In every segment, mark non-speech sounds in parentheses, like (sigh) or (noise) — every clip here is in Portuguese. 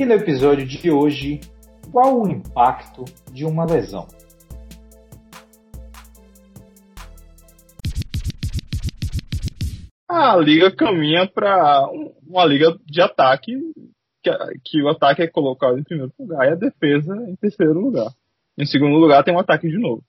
E no episódio de hoje, qual o impacto de uma lesão? A liga caminha para uma liga de ataque, que, que o ataque é colocado em primeiro lugar e a defesa em terceiro lugar. Em segundo lugar, tem um ataque de novo.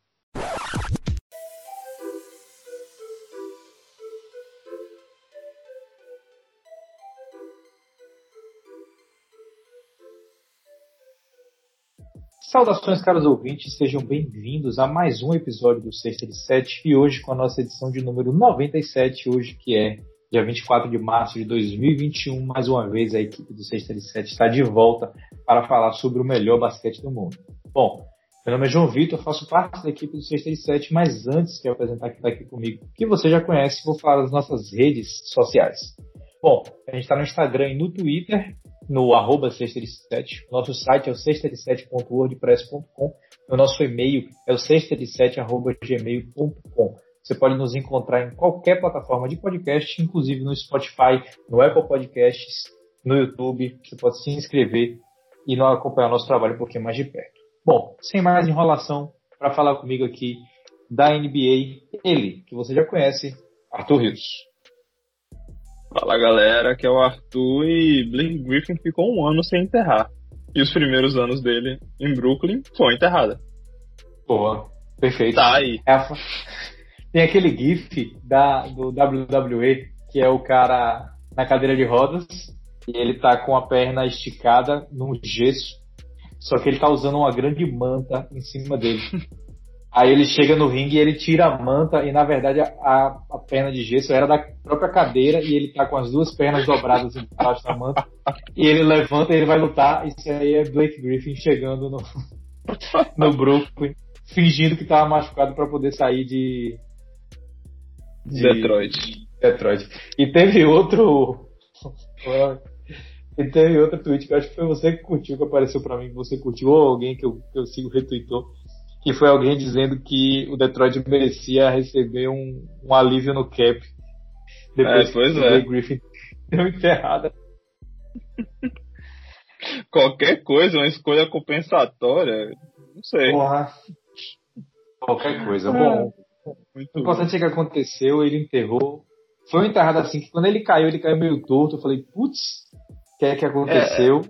Saudações, caros ouvintes, sejam bem-vindos a mais um episódio do Sexta de Sete e hoje com a nossa edição de número 97, hoje que é dia 24 de março de 2021. Mais uma vez a equipe do Sexta de Sete está de volta para falar sobre o melhor basquete do mundo. Bom, meu nome é João Vitor, faço parte da equipe do Sexta de Sete, mas antes de apresentar quem está aqui comigo, que você já conhece, vou falar das nossas redes sociais. Bom, a gente está no Instagram e no Twitter, no arroba sexta-de-sete. Nosso site é o sexta-de-sete.wordpress.com. O nosso e-mail é o sexta-de-sete.gmail.com. Você pode nos encontrar em qualquer plataforma de podcast, inclusive no Spotify, no Apple Podcasts, no YouTube. Você pode se inscrever e acompanhar nosso trabalho um pouquinho mais de perto. Bom, sem mais enrolação, para falar comigo aqui da NBA, ele, que você já conhece, Arthur Rios. Fala galera, que é o Arthur e Blake Griffin ficou um ano sem enterrar. E os primeiros anos dele em Brooklyn foi enterrada. Boa, perfeito. Tá aí. É a... Tem aquele GIF da, do WWE, que é o cara na cadeira de rodas, e ele tá com a perna esticada num gesso, só que ele tá usando uma grande manta em cima dele. (laughs) Aí ele chega no ringue e ele tira a manta e na verdade a, a perna de gesso era da própria cadeira e ele tá com as duas pernas dobradas embaixo da manta e ele levanta e ele vai lutar. Isso aí é Blake Griffin chegando no, no Brooklyn, fingindo que tava machucado para poder sair de, de Detroit. Detroit. E teve outro e teve outro tweet que eu acho que foi você que curtiu, que apareceu para mim, que você curtiu, ou alguém que eu, que eu sigo retweetou que foi alguém dizendo que o Detroit merecia receber um, um alívio no cap depois é, pois que é. o Griffin (laughs) deu enterrada. Qualquer coisa, uma escolha compensatória, não sei. Porra. Qualquer coisa. É. Bom, Muito o importante é que aconteceu, ele enterrou. Foi um enterrado assim que quando ele caiu, ele caiu meio torto. Eu falei, putz, o que é que aconteceu?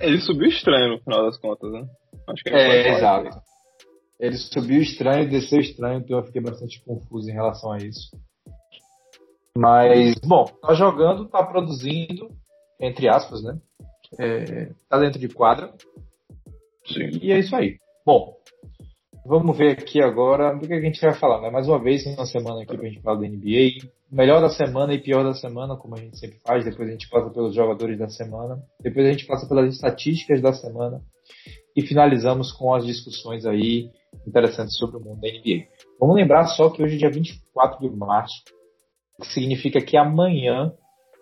É, ele subiu estranho no final das contas, né? Acho que é, exato. Ele subiu estranho e desceu estranho, então eu fiquei bastante confuso em relação a isso. Mas, bom, tá jogando, tá produzindo, entre aspas, né? É, tá dentro de quadra. Sim. E é isso aí. Bom, vamos ver aqui agora do que a gente vai falar, né? Mais uma vez, uma semana aqui pra gente falar da NBA. Melhor da semana e pior da semana, como a gente sempre faz. Depois a gente passa pelos jogadores da semana. Depois a gente passa pelas estatísticas da semana. E finalizamos com as discussões aí interessantes sobre o mundo da NBA. Vamos lembrar só que hoje é dia 24 de março, que significa que amanhã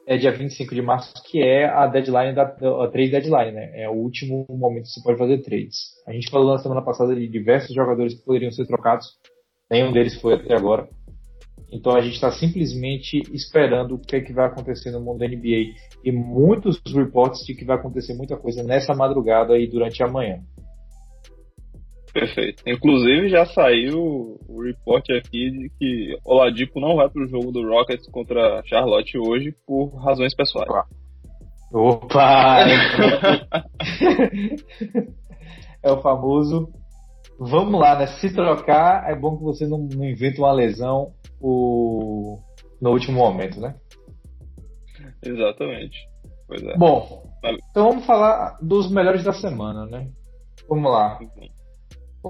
é dia 25 de março, que é a deadline da a trade deadline, né? É o último momento que você pode fazer trades. A gente falou na semana passada de diversos jogadores que poderiam ser trocados, nenhum deles foi até agora. Então a gente está simplesmente esperando o que, é que vai acontecer no mundo da NBA e muitos reportes de que vai acontecer muita coisa nessa madrugada e durante a manhã. Perfeito. Inclusive já saiu o report aqui de que Oladipo não vai para o jogo do Rockets contra Charlotte hoje por razões pessoais. Opa! (laughs) é o famoso. Vamos lá, né? Se trocar, é bom que você não, não invente uma lesão o... no último momento, né? Exatamente. Pois é. Bom, então vamos falar dos melhores da semana, né? Vamos lá.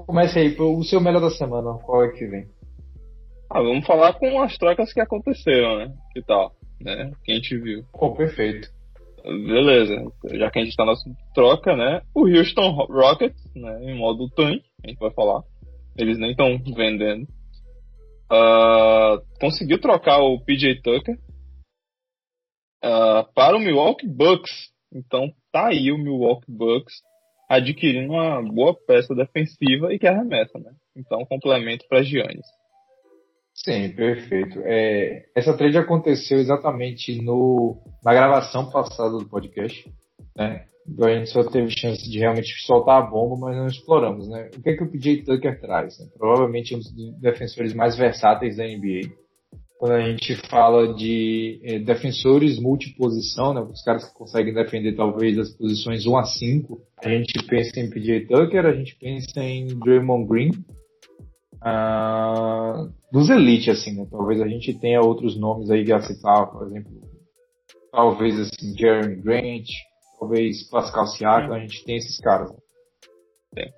Comece aí, o seu melhor da semana, qual é que vem? Ah, vamos falar com as trocas que aconteceram, né? Que tal, né? Que a gente viu. Pô, perfeito. Beleza, já que a gente tá na troca, né? O Houston Rockets, né? Em modo tank, a gente vai falar. Eles nem estão vendendo. Uh, conseguiu trocar o PJ Tucker uh, para o Milwaukee Bucks. Então tá aí o Milwaukee Bucks adquirindo uma boa peça defensiva e que arremessa, né? Então, complemento para Giannis. Sim, perfeito. É, essa trade aconteceu exatamente no, na gravação passada do podcast. né? Então a gente só teve chance de realmente soltar a bomba, mas não exploramos, né? O que é que o PJ Tucker traz? Né? Provavelmente um dos defensores mais versáteis da NBA. Quando a gente fala de eh, defensores multiposição, né? Os caras que conseguem defender talvez as posições 1 a 5, a gente pensa em PJ Tucker, a gente pensa em Draymond Green, uh, dos elite, assim, né? Talvez a gente tenha outros nomes aí a citar, por exemplo, talvez assim, Jeremy Grant, talvez Pascal Siakam, a gente tem esses caras. Tem.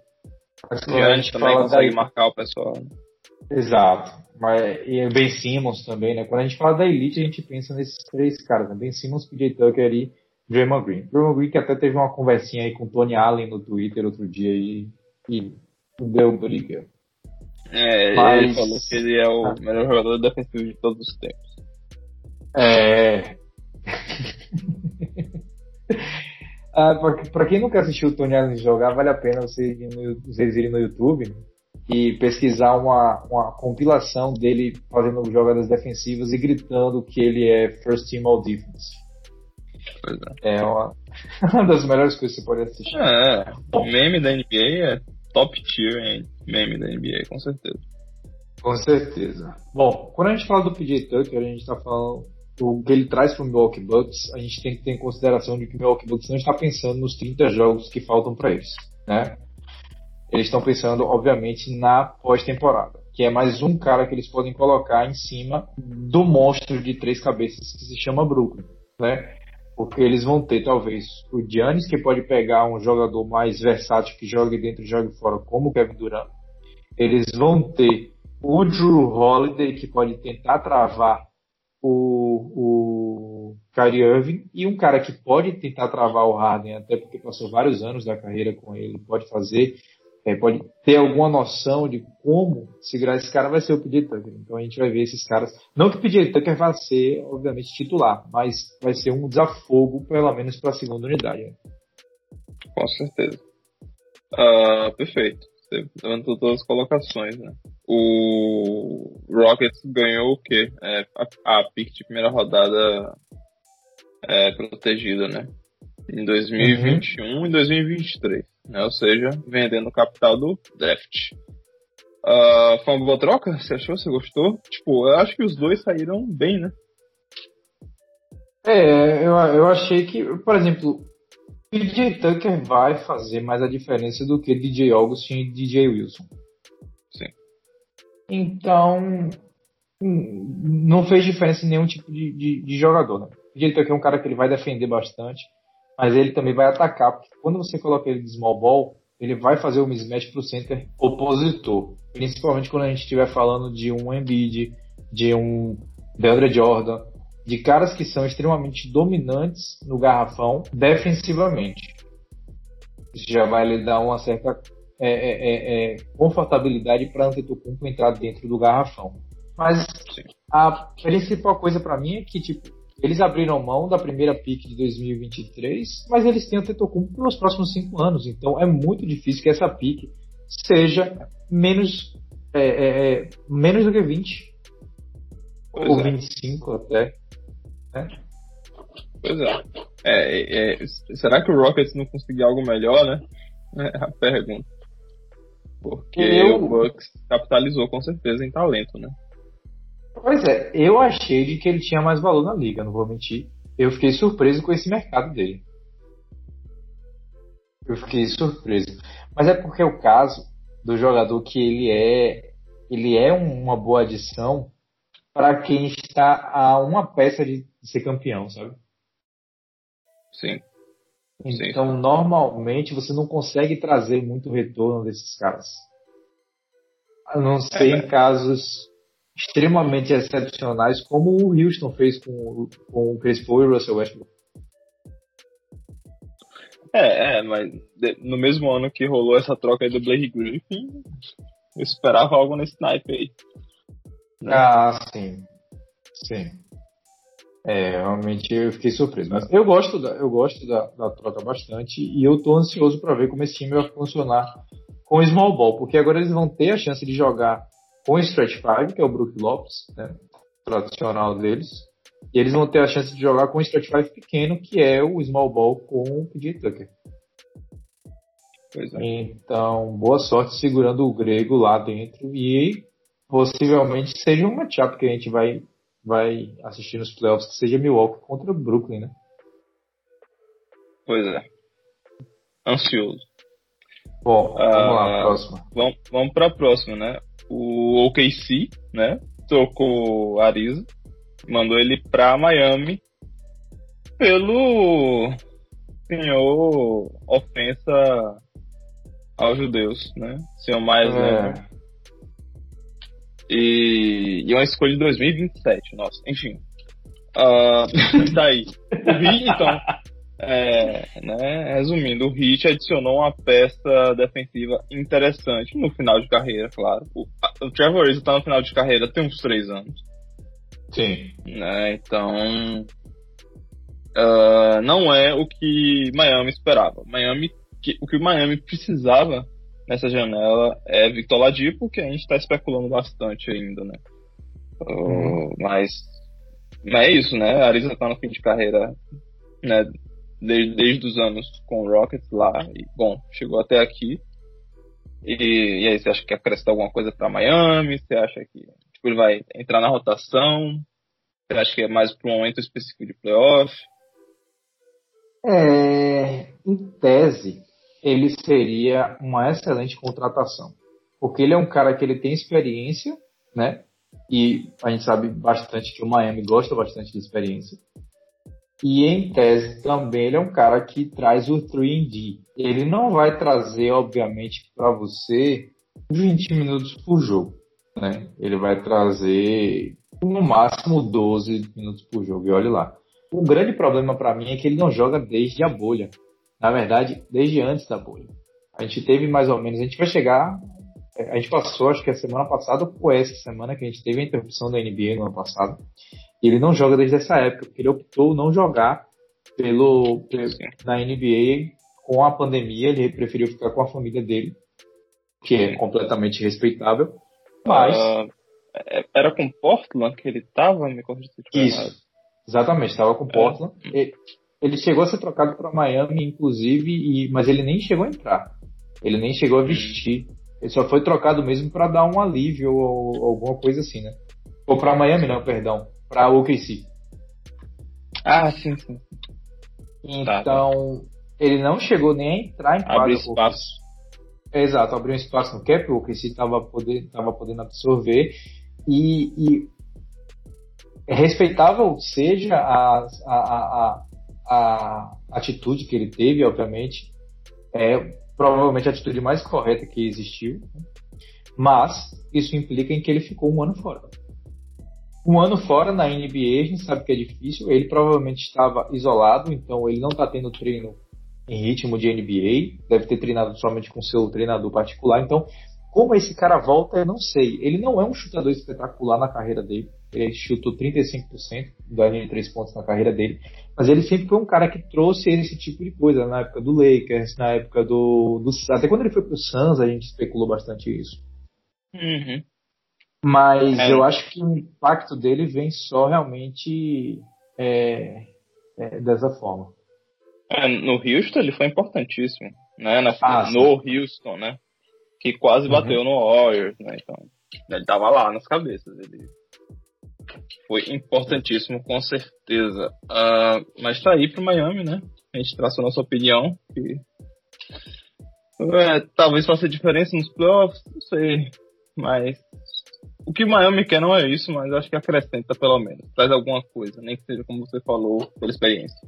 Mas quando a gente também consegue marcar o pessoal. Exato. Mas, e Ben Simmons também, né? Quando a gente fala da elite, a gente pensa nesses três caras, né? Ben Simmons, PJ Tucker e Draymond Green. Draymond Green que até teve uma conversinha aí com o Tony Allen no Twitter outro dia e, e deu briga. É, Mas... ele falou que ele é o ah. melhor jogador defensivo de todos os tempos. É. (laughs) ah, pra, quem nunca assistiu o Tony Allen jogar, vale a pena vocês, vocês irem no YouTube e pesquisar uma, uma compilação dele fazendo jogadas defensivas e gritando que ele é First Team All Defense. É. é (laughs) uma, das melhores coisas que você pode assistir. É, o meme da NBA é top tier em meme da NBA, com certeza. Com certeza. Bom, quando a gente fala do PJ Tucker, a gente está falando o que ele traz para o Milwaukee Bucks, a gente tem que ter em consideração de que o Milwaukee Bucks não está pensando nos 30 jogos que faltam para eles, né? Eles estão pensando, obviamente, na pós-temporada, que é mais um cara que eles podem colocar em cima do monstro de três cabeças que se chama Brooklyn, né? porque eles vão ter talvez o Giannis, que pode pegar um jogador mais versátil que jogue dentro e jogue fora, como o Kevin Durant. Eles vão ter o Drew Holiday, que pode tentar travar o, o Kyrie Irving, e um cara que pode tentar travar o Harden, até porque passou vários anos da carreira com ele, pode fazer é, pode ter alguma noção de como segurar esse cara, vai ser o PJ Tucker. Então a gente vai ver esses caras. Não que o PJ Tucker vai ser, obviamente, titular, mas vai ser um desafogo, pelo menos, para a segunda unidade. Né? Com certeza. Uh, perfeito. Você levantou todas as colocações, né? O Rockets ganhou o quê? É, a, a pick de primeira rodada é, protegida, né? Em 2021 uhum. e 2023 né? Ou seja, vendendo o capital do draft. Uh, foi uma boa troca? Você achou? Você gostou? Tipo, eu acho que os dois saíram bem, né? É, eu, eu achei que, por exemplo, DJ Tucker vai fazer mais a diferença do que DJ Augustin e DJ Wilson. Sim. Então, hum, não fez diferença em nenhum tipo de, de, de jogador, né? DJ Tucker é um cara que ele vai defender bastante mas ele também vai atacar, porque quando você coloca ele de small ball, ele vai fazer o mismatch para o center opositor. Principalmente quando a gente estiver falando de um Embiid, de um DeAndre Jordan, de caras que são extremamente dominantes no garrafão defensivamente. Isso já vai lhe dar uma certa é, é, é, é confortabilidade para Antetokounmpo entrar dentro do garrafão. Mas a principal coisa para mim é que tipo eles abriram mão da primeira pick de 2023, mas eles têm o Tetocumpo pelos próximos cinco anos. Então é muito difícil que essa pick seja menos, é, é, é menos do que 20. Pois ou é. 25 até. Né? Pois é. É, é. Será que o Rockets não conseguiu algo melhor, né? É a pergunta. Porque Eu... o Bucks capitalizou com certeza em talento, né? Pois é, eu achei de que ele tinha mais valor na liga, não vou mentir. Eu fiquei surpreso com esse mercado dele. Eu fiquei surpreso. Mas é porque é o caso do jogador que ele é, ele é uma boa adição para quem está a uma peça de ser campeão, sabe? Sim. Então, Sim. normalmente você não consegue trazer muito retorno desses caras. A não ser é, em casos extremamente excepcionais, como o Houston fez com, com o Chris Paul e o Russell Westbrook. É, é, mas no mesmo ano que rolou essa troca aí do Blake Griffin, eu esperava algo nesse naipe aí. Né? Ah, sim. Sim. É, realmente eu fiquei surpreso. Mas eu gosto da, eu gosto da, da troca bastante e eu tô ansioso para ver como esse time vai funcionar com o small ball, porque agora eles vão ter a chance de jogar com o Stretch 5, que é o Brook Lopes, né, tradicional deles, E eles vão ter a chance de jogar com stretch five pequeno, que é o small ball com o PJ Tucker. É. Então, boa sorte segurando o grego lá dentro e possivelmente seja um matchup que a gente vai, vai assistir nos playoffs, que seja Milwaukee contra Brooklyn, né? Pois é. Ansioso. Bom, vamos lá, próxima. Vamos, vamos para a próxima, né? O OKC, né? Trocou Ariza, mandou ele para Miami pelo senhor ofensa aos judeus, né? Senhor mais é. E, e uma escolha de 2027, nossa, enfim. (laughs) Uh, daí. O Heat, então, é, né, resumindo, o Heat adicionou uma peça defensiva interessante no final de carreira, claro. O, o Trevor Ariza tá no final de carreira tem uns três anos. Sim. Né, então, uh, não é o que Miami esperava. Miami que, o que o Miami precisava nessa janela é Victor Ladipo, que a gente está especulando bastante ainda, né? Uh, mas, mas é isso, né? A Arisa tá no fim de carreira, né? Desde, desde os anos com o Rockets lá. E, bom, chegou até aqui. E, e aí, você acha que acrescenta alguma coisa para Miami? Você acha que tipo, ele vai entrar na rotação? Você acha que é mais para um momento específico de playoff? É, em tese, ele seria uma excelente contratação. Porque ele é um cara que ele tem experiência, né? E a gente sabe bastante que o Miami gosta bastante de experiência. E em tese também ele é um cara que traz o 3D. Ele não vai trazer, obviamente, para você 20 minutos por jogo. Né? Ele vai trazer no máximo 12 minutos por jogo. E olha lá. O grande problema para mim é que ele não joga desde a bolha na verdade, desde antes da bolha. A gente teve mais ou menos, a gente vai chegar, a gente passou, acho que a semana passada ou essa semana que a gente teve a interrupção da NBA no ano passado, e ele não joga desde essa época, porque ele optou não jogar pelo, pelo na NBA com a pandemia, ele preferiu ficar com a família dele, que é completamente respeitável, mas... Uh, era com Portland que ele estava, me corrija se Isso, exatamente, estava com é. Portland. É. Ele chegou a ser trocado para Miami, inclusive, e, mas ele nem chegou a entrar. Ele nem chegou a vestir. Ele só foi trocado mesmo para dar um alívio ou, ou, alguma coisa assim, né? Ou para Miami, não, perdão. Para OKC. Ah, sim, sim. Então, tá, tá. ele não chegou nem a entrar em quadra. Abriu espaço. Exato, abriu um espaço no cap, o OKC estava poder, tava podendo absorver. E, e respeitável seja a, a, a, a atitude que ele teve, obviamente, é provavelmente a atitude mais correta que existiu, mas isso implica em que ele ficou um ano fora. Um ano fora na NBA, a gente sabe que é difícil, ele provavelmente estava isolado, então ele não está tendo treino em ritmo de NBA, deve ter treinado somente com seu treinador particular, então como esse cara volta, eu não sei. Ele não é um chutador espetacular na carreira dele. Ele chutou 35% da linha de três pontos na carreira dele. Mas ele sempre foi um cara que trouxe esse tipo de coisa na época do Lakers, na época do, do até quando ele foi pro Suns a gente especulou bastante isso. Uhum. Mas é. eu acho que o impacto dele vem só realmente é, é, dessa forma. É, no Houston ele foi importantíssimo, né? Na, ah, no Houston, né? Que quase uhum. bateu no Warriors, né? Então ele tava lá nas cabeças. Ele foi importantíssimo, com certeza. Uh, mas tá aí pro Miami, né? A gente traça a nossa opinião. Que, é, talvez faça diferença nos playoffs, não sei. Mas o que Miami quer não é isso, mas acho que acrescenta pelo menos. Traz alguma coisa, nem que seja como você falou, pela experiência.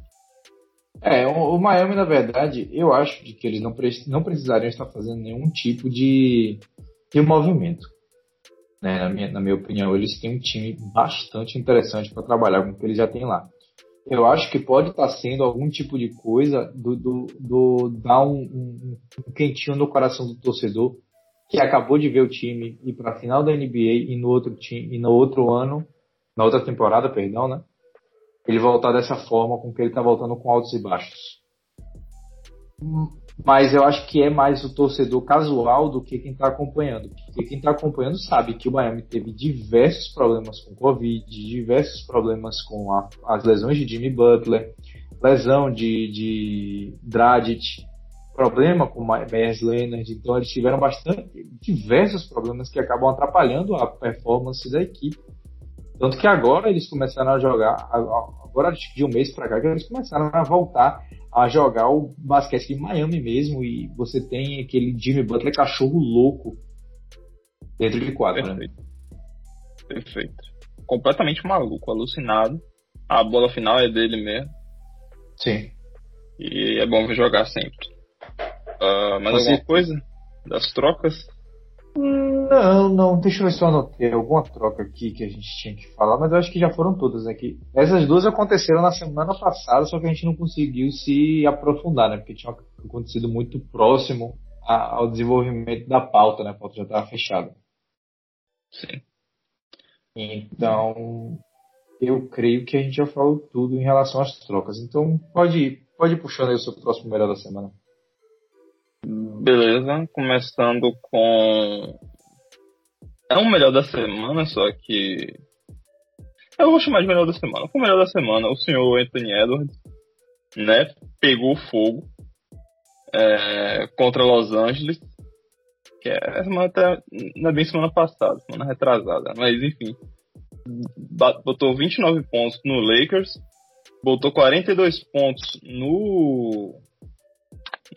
É, o, o Miami, na verdade, eu acho de que eles não, pre não precisariam estar fazendo nenhum tipo de, de movimento. Né, na, minha, na minha opinião, eles têm um time bastante interessante para trabalhar com o que eles já têm lá. Eu acho que pode estar sendo algum tipo de coisa do, do, do dar um, um, um, quentinho no coração do torcedor que acabou de ver o time ir para a final da NBA e no outro time e no outro ano, na outra temporada, perdão, né? Ele voltar dessa forma com que ele está voltando com altos e baixos. Mas eu acho que é mais o torcedor casual do que quem está acompanhando. Porque quem está acompanhando sabe que o Miami teve diversos problemas com Covid, diversos problemas com a, as lesões de Jimmy Butler, lesão de, de Dragic, problema com o Myers Leonard. Então eles tiveram bastante, diversos problemas que acabam atrapalhando a performance da equipe. Tanto que agora eles começaram a jogar, agora de um mês para cá, eles começaram a voltar a jogar o basquete de Miami mesmo e você tem aquele Jimmy Butler cachorro louco dentro de quadro, né? Perfeito. né? Perfeito. Completamente maluco, alucinado. A bola final é dele mesmo. Sim. E é bom jogar sempre. Uh, mais você... alguma coisa das trocas? Não, não, deixa eu ver se eu anotei alguma troca aqui que a gente tinha que falar, mas eu acho que já foram todas aqui. Essas duas aconteceram na semana passada, só que a gente não conseguiu se aprofundar, né? Porque tinha acontecido muito próximo ao desenvolvimento da pauta, né? A pauta já estava fechada. Sim. Então, eu creio que a gente já falou tudo em relação às trocas. Então, pode ir, pode ir puxando aí o seu próximo melhor da semana. Beleza, começando com. É o melhor da semana, só que. Eu vou chamar de melhor da semana. Com o melhor da semana, o senhor Anthony Edwards, né? Pegou fogo é, contra Los Angeles. Que é semana até. Não é bem semana passada, semana retrasada. Mas enfim. Botou 29 pontos no Lakers. Botou 42 pontos no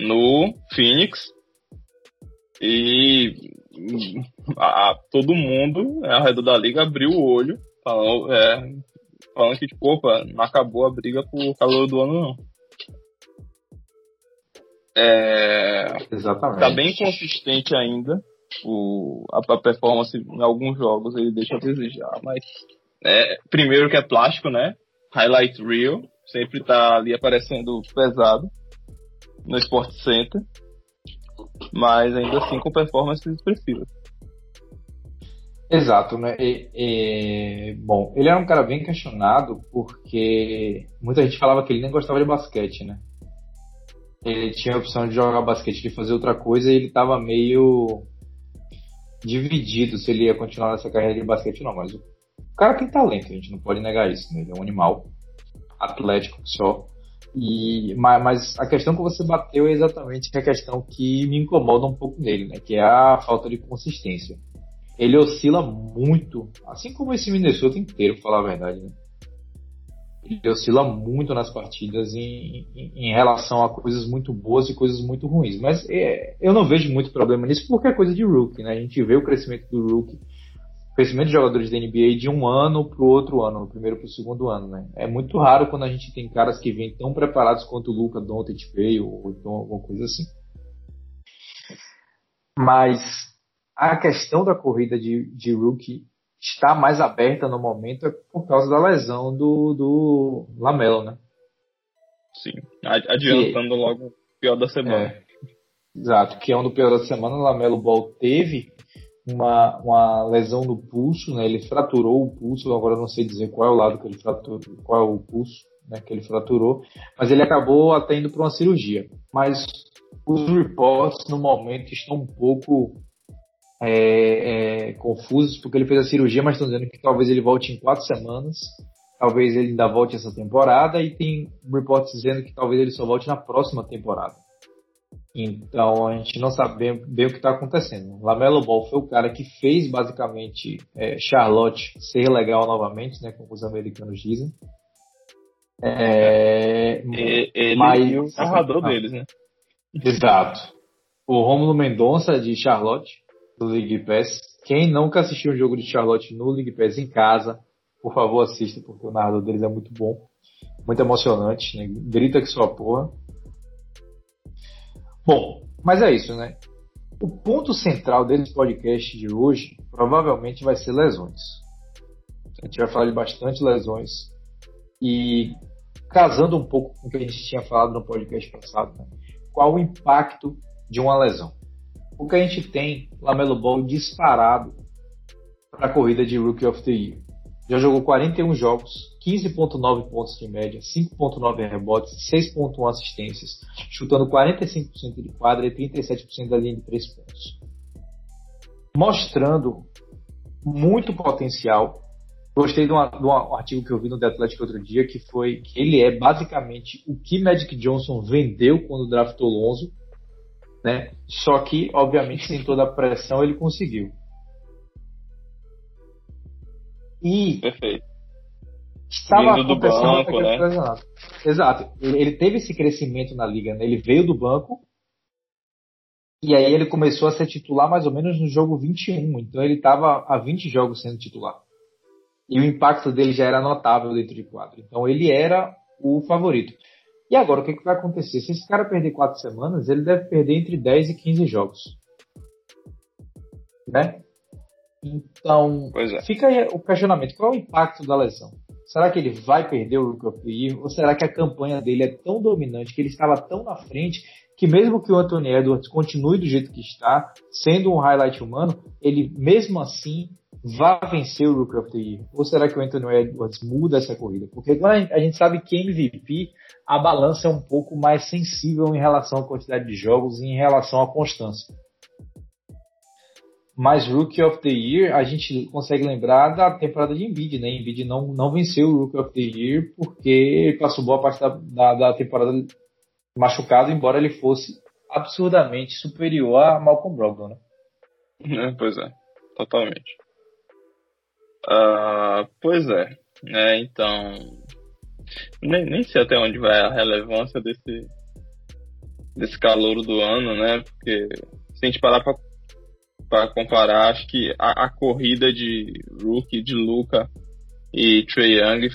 no Phoenix e a, a, todo mundo né, ao redor da liga abriu o olho falando, é, falando que tipo, opa, não acabou a briga por calor do ano não. É, Exatamente. Tá bem consistente ainda. O, a, a, performance em alguns jogos ele deixa a desejar, mas é, primeiro que é plástico, né? Highlight Reel, sempre tá ali aparecendo pesado no Sport Center, mas ainda assim com performances expressivas. Exato, né? E, e, bom, ele era um cara bem questionado porque muita gente falava que ele nem gostava de basquete, né? Ele tinha a opção de jogar basquete, de fazer outra coisa e ele estava meio dividido se ele ia continuar nessa carreira de basquete ou não. Mas o cara tem talento, a gente não pode negar isso, né? Ele é um animal atlético só. E, mas, a questão que você bateu é exatamente a questão que me incomoda um pouco nele, né? Que é a falta de consistência. Ele oscila muito, assim como esse Minnesota inteiro, pra falar a verdade, né? Ele oscila muito nas partidas em, em, em, relação a coisas muito boas e coisas muito ruins. Mas é, eu não vejo muito problema nisso porque é coisa de rookie, né? A gente vê o crescimento do rookie crescimento de jogadores da NBA de um ano para o outro ano, do primeiro para o segundo ano, né? É muito raro quando a gente tem caras que vêm tão preparados quanto o Luca Doncic veio, ou então alguma coisa assim. Mas a questão da corrida de, de rookie está mais aberta no momento por causa da lesão do, do Lamelo, né? Sim, adiantando logo o pior da semana. É, exato, que é um do pior da semana, o Lamelo Ball teve uma, uma lesão no pulso, né? Ele fraturou o pulso, agora não sei dizer qual é o lado que ele fraturou, qual é o pulso né, que ele fraturou, mas ele acabou até indo para uma cirurgia. Mas os reports no momento estão um pouco é, é, confusos, porque ele fez a cirurgia, mas estão dizendo que talvez ele volte em quatro semanas, talvez ele ainda volte essa temporada, e tem reports dizendo que talvez ele só volte na próxima temporada. Então a gente não sabe bem, bem o que está acontecendo. Lamelo Ball foi o cara que fez basicamente é, Charlotte ser legal novamente, né, como os americanos dizem. É, ele mas, é o narrador ah, deles, né? Exato. O Romulo Mendonça de Charlotte do League Pass. Quem nunca assistiu um jogo de Charlotte no League Pass em casa, por favor assista porque o narrador deles é muito bom, muito emocionante, né? grita que sua porra. Bom, mas é isso, né? O ponto central desse podcast de hoje provavelmente vai ser lesões. A gente vai falar de bastante lesões e casando um pouco com o que a gente tinha falado no podcast passado, né? qual o impacto de uma lesão? O que a gente tem Lamelo Ball disparado para a corrida de Rookie of the Year. Já jogou 41 jogos, 15,9 pontos de média, 5,9 rebotes, 6,1 assistências, chutando 45% de quadra e 37% da linha de 3 pontos. Mostrando muito potencial. Gostei de, uma, de, um artigo que eu vi no The Athletic outro dia, que foi que ele é basicamente o que Magic Johnson vendeu quando draftou Lonzo, né? Só que, obviamente, sem toda a pressão, ele conseguiu. E Perfeito. Estava Vindo do banco, né? Exato. Ele, ele, teve esse crescimento na liga, né? Ele veio do banco e aí ele começou a ser titular mais ou menos no jogo 21. Então ele estava há 20 jogos sendo titular. E o impacto dele já era notável dentro de quadro. Então ele era o favorito. E agora o que, que vai acontecer? Se esse cara perder quatro semanas, ele deve perder entre 10 e 15 jogos. Né? Então, é. fica aí o questionamento: qual é o impacto da lesão? Será que ele vai perder o the Year? Ou será que a campanha dele é tão dominante que ele estava tão na frente que mesmo que o Anthony Edwards continue do jeito que está, sendo um highlight humano, ele mesmo assim vai vencer o Rookie of the Year? Ou será que o Anthony Edwards muda essa corrida? Porque a gente sabe que MVP, a balança é um pouco mais sensível em relação à quantidade de jogos e em relação à constância. Mas Rookie of the Year, a gente consegue lembrar da temporada de Embiid, né? Embiid não, não venceu o Rookie of the Year porque passou boa parte da, da, da temporada machucado, embora ele fosse absurdamente superior a Malcolm Brogdon, né? É, pois é, totalmente. Uh, pois é, né? Então, nem, nem sei até onde vai a relevância desse desse calor do ano, né? Porque se a gente parar para para comparar, acho que a, a, corrida de Rookie, de Luca e Trey Young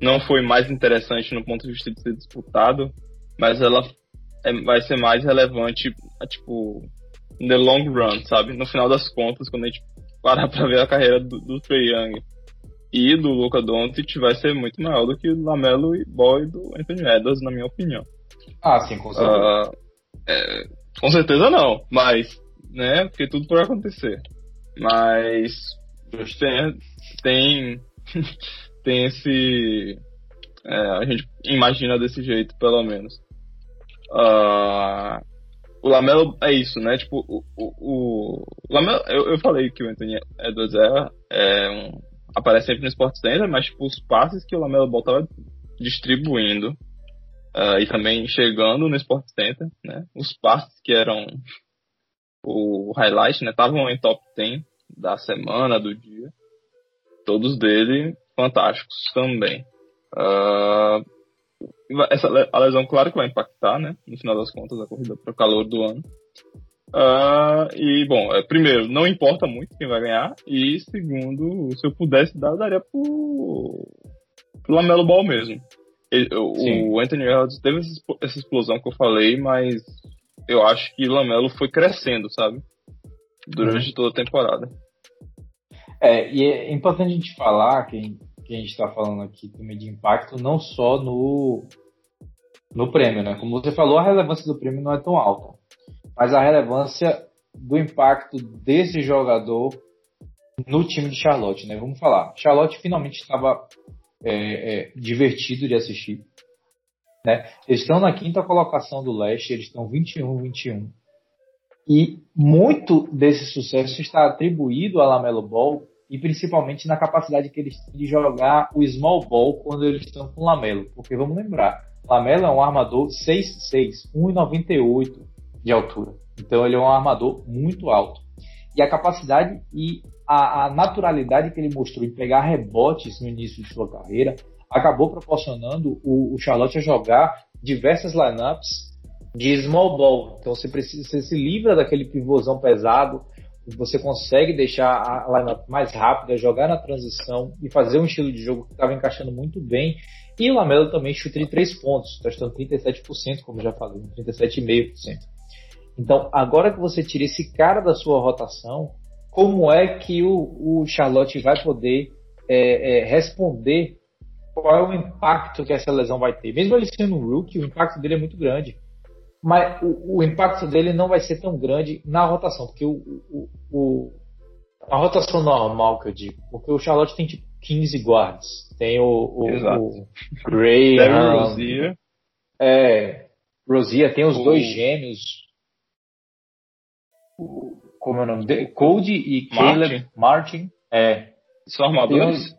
não foi mais interessante no ponto de vista de ser disputado, mas ela é, vai ser mais relevante, tipo, in the long run, sabe? No final das contas, quando a gente parar para ver a carreira do, do Trey Young e do Luca Doncic, vai ser muito maior do que o Lamelo e Boy do Anthony Edwards, na minha opinião. Ah, sim, com certeza. Uh, é, com certeza não, mas né? Porque tudo pode acontecer. Mas tem, tem, (laughs) tem esse. É, a gente imagina desse jeito, pelo menos. Uh, o Lamelo é isso, né? Tipo, o, o, o Lamelo, eu, eu falei que o Anthony Edwards é, é um, aparece sempre no Sport Center, mas tipo, os passes que o Lamelo botava distribuindo uh, e também chegando no Sport Center, né? Os passes que eram o highlight, né? Estavam em top 10 da semana, do dia. Todos dele fantásticos também. Uh, essa a lesão, claro que vai impactar, né? No final das contas, a corrida para o calor do ano. Uh, e, bom, é, primeiro, não importa muito quem vai ganhar. E, segundo, se eu pudesse dar, eu daria pro, pro Lamelo Ball mesmo. Ele, o Anthony Edwards teve essa explosão que eu falei, mas eu acho que Lamelo foi crescendo, sabe? Durante uhum. toda a temporada. É, e é importante a gente falar que, que a gente está falando aqui também de impacto não só no, no prêmio, né? Como você falou, a relevância do prêmio não é tão alta, mas a relevância do impacto desse jogador no time de Charlotte, né? Vamos falar. Charlotte finalmente estava é, é, divertido de assistir. Né? Eles estão na quinta colocação do leste, eles estão 21-21. E muito desse sucesso está atribuído a Lamelo Ball e principalmente na capacidade que eles têm de jogar o small ball quando eles estão com Lamelo. Porque vamos lembrar, Lamelo é um armador 6'6", 1,98 de altura. Então ele é um armador muito alto. E a capacidade e a, a naturalidade que ele mostrou em pegar rebotes no início de sua carreira acabou proporcionando o, o Charlotte a jogar diversas lineups de small ball. Então você precisa, você se livra daquele pivôzão pesado, você consegue deixar a lineup mais rápida, jogar na transição e fazer um estilo de jogo que estava encaixando muito bem. E o Lamelo também chuta de 3 pontos, testando 37%, como já falei, 37,5%. Então, agora que você tira esse cara da sua rotação, como é que o, o Charlotte vai poder é, é, responder qual é o impacto que essa lesão vai ter. Mesmo ele sendo um rookie, o impacto dele é muito grande. Mas o, o impacto dele não vai ser tão grande na rotação, porque o, o, o, a rotação normal que eu digo, porque o Charlotte tem tipo 15 guards. Tem o, o, Exato. o Ray, Rozier. é, Rosia, tem os O- dois gêmeos. Como é o nome dele? Cody e Caleb Martin. É. São armadores?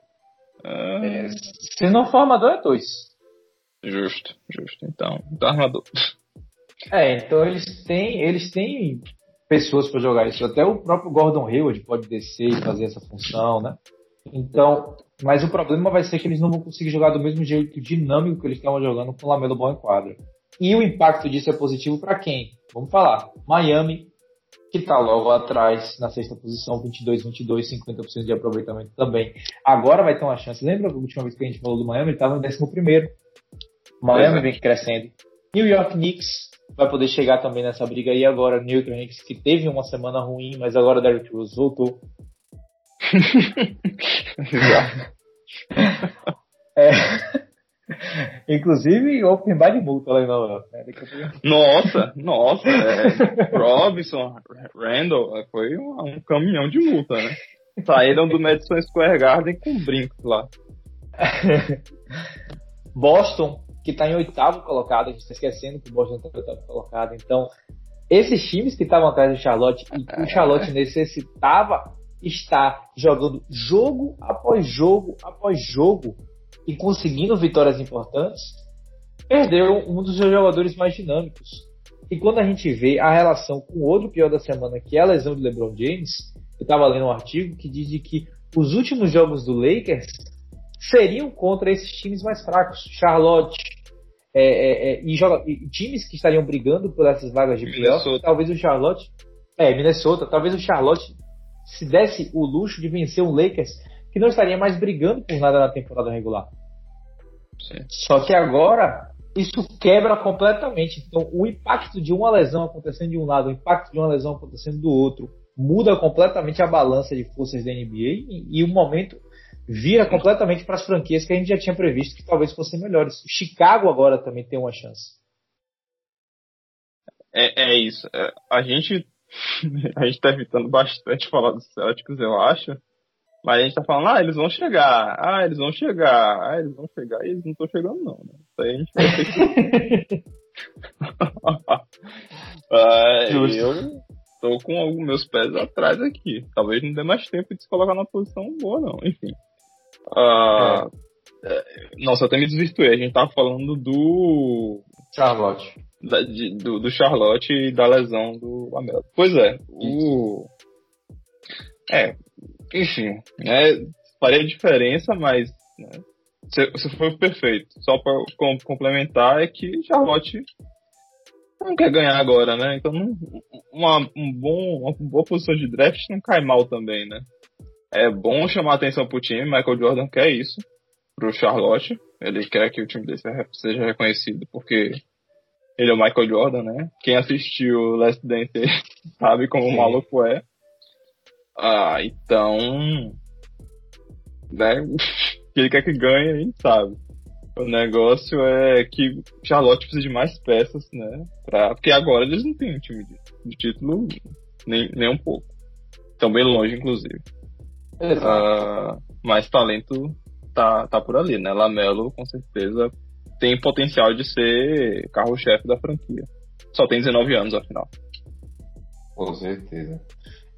Ah, É, se não for armador, é dois. Justo, justo. Então, então armador. É, então eles têm, eles têm pessoas para jogar isso. Até o próprio Gordon Hayward pode descer e fazer essa função, né? Então, mas o problema vai ser que eles não vão conseguir jogar do mesmo jeito dinâmico que eles estavam jogando com o Lamelo Ball em quadra. E o impacto disso é positivo para quem? Vamos falar. Miami, que está logo atrás na sexta posição, 22-22, 50% de aproveitamento também. Agora vai ter uma chance. Lembra a última vez que a gente falou do Miami? Ele estava em 11 primeiro. Miami é. vem crescendo. New York Knicks vai poder chegar também nessa briga aí agora. New York Knicks que teve uma semana ruim, mas agora o Derrick Rose voltou. (laughs) É. (laughs) Inclusive, open by de multa lá em Nova York. Né? Nossa, nossa. é, Robinson, Randall, é, foi um, um caminhão de multa, né? Saíram do Madison Square Garden com brincos lá. (laughs) Boston, que está em oitavo colocado, a gente está esquecendo que o Boston está em oitavo colocado. Então, esses times que estavam atrás do Charlotte e que o Charlotte necessitava estar jogando jogo após jogo após jogo e conseguindo vitórias importantes, perdeu um dos seus jogadores mais dinâmicos. E quando a gente vê a relação com o outro pior da semana, que é a lesão de LeBron James, eu estava lendo um artigo que diz que os últimos jogos do Lakers seriam contra esses times mais fracos, Charlotte, é, é, é, e, joga- e times que estariam brigando por essas vagas de playoff, talvez o Charlotte, é, Minnesota, talvez o Charlotte se desse o luxo de vencer um Lakers que não estaria mais brigando por nada na temporada regular. Sim. Só que agora isso quebra completamente. Então, o impacto de uma lesão acontecendo de um lado, o impacto de uma lesão acontecendo do outro, muda completamente a balança de forças da NBA e, e o momento vira completamente para as franquias que a gente já tinha previsto que talvez fossem melhores. O Chicago agora também tem uma chance. É, é isso. É, a gente (laughs) a gente tá evitando bastante falar dos Celtics, eu acho. Mas a gente tá falando, ah, eles vão chegar, ah, eles vão chegar, ah, eles vão chegar, e eles não estão chegando não, né? Isso aí a gente vai ter que... (laughs) Ah, eu tô com os meus pés atrás aqui. Talvez não dê mais tempo de se colocar na posição boa, não. Enfim. Ah, é, Nossa, eu até me desvirtuei. A gente tava falando do Charlotte. da- de- do, do Charlotte e da lesão do Lamelo. Pois é, o. É, enfim, né? Faria diferença, mas. Né, se foi perfeito. Só pra com- complementar é que Charlotte não quer ganhar agora, né? Então não- uma, um bom, uma boa posição de draft não cai mal também, né? É bom chamar atenção pro time, Michael Jordan quer isso pro Charlotte. Ele quer que o time dele seja- seja reconhecido, porque ele é o Michael Jordan, né? Quem assistiu Last Dance (laughs) sabe como Sim. o maluco é. Ah, então. Né? (laughs) que ele quer que ganhe, a gente sabe. O negócio é que Charlotte precisa de mais peças, né? Pra, porque agora eles não têm um time de, de título nem, nem um pouco. Estão bem longe, inclusive. Exato. Ah, mas talento tá, tá por ali, né? Lamelo, com certeza, tem potencial de ser carro-chefe da franquia. Só tem 19 anos, afinal. Com certeza.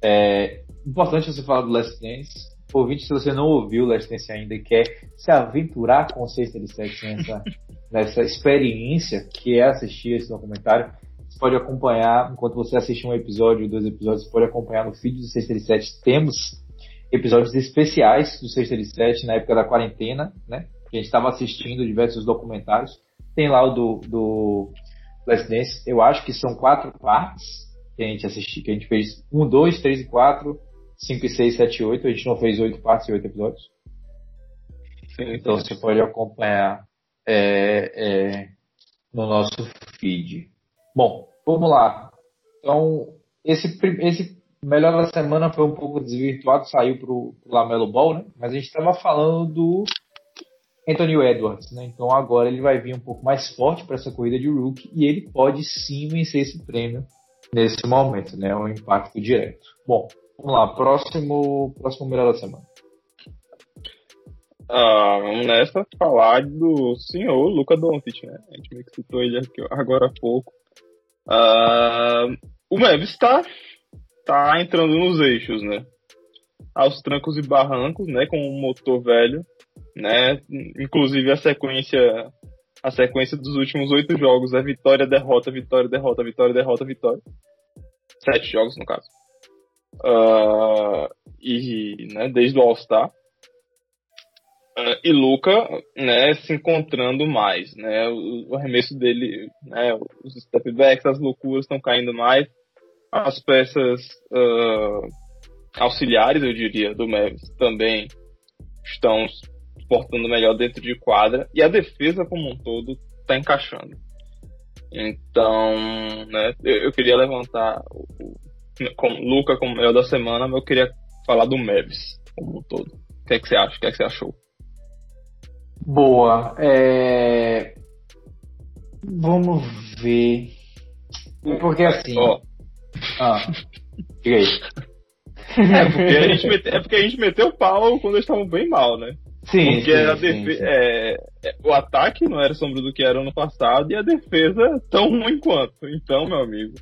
É importante você falar do Last Dance. Ouvinte, se você não ouviu o Last Dance ainda e quer se aventurar com o Sexta de Sete nessa, (laughs) nessa experiência que é assistir esse documentário, você pode acompanhar, enquanto você assiste um episódio, dois episódios, você pode acompanhar no feed do Sexta de Sete. Temos episódios especiais do Sexta de Sete na época da quarentena, né? Que a gente estava assistindo diversos documentários. Tem lá o do, do Last Dance, eu acho que são quatro partes que a gente assistiu, que a gente fez 1, 2, 3 e 4, 5 e 6, 7 e 8. A gente não fez 8 partes e 8 episódios. Então você pode acompanhar é, é, no nosso feed. Bom, vamos lá. Então, esse, esse melhor da semana foi um pouco desvirtuado, saiu pro, pro Lamelo Ball, né? Mas a gente estava falando do Anthony Edwards, né? Então agora ele vai vir um pouco mais forte para essa corrida de rookie e ele pode sim vencer esse prêmio nesse momento, né? Um impacto direto. Bom, vamos lá. Próximo, próximo melhor da semana. Ah, vamos nessa falar do senhor Luca Doncic, né? A gente meio que citou ele aqui agora há pouco. Ah, o Mavis está tá entrando nos eixos, né? Aos trancos e barrancos, né? Com um motor velho, né? Inclusive a sequência a sequência dos últimos oito jogos é vitória, derrota, vitória, derrota, vitória, derrota, vitória. Sete jogos, no caso. Uh, e, né, desde o All-Star. Uh, e Luca, né, se encontrando mais, né, o, o arremesso dele, né, os step backs, as loucuras estão caindo mais, as peças uh, auxiliares, eu diria, do Mavis também estão portando melhor dentro de quadra e a defesa como um todo está encaixando. Então, né, eu, eu queria levantar o, o com Luca como melhor da semana, mas eu queria falar do Mavis como um todo. O que é que você acha? O que é que você achou? Boa. É... Vamos ver. Porque assim. Oh. Ah, diga aí. É porque, a gente mete, é porque a gente meteu o pau quando eles estavam bem mal, né? Sim. Porque sim, a sim, defe- sim. é, é, o ataque não era sombra do que era ano passado e a defesa tão ruim quanto. Então, meu amigo,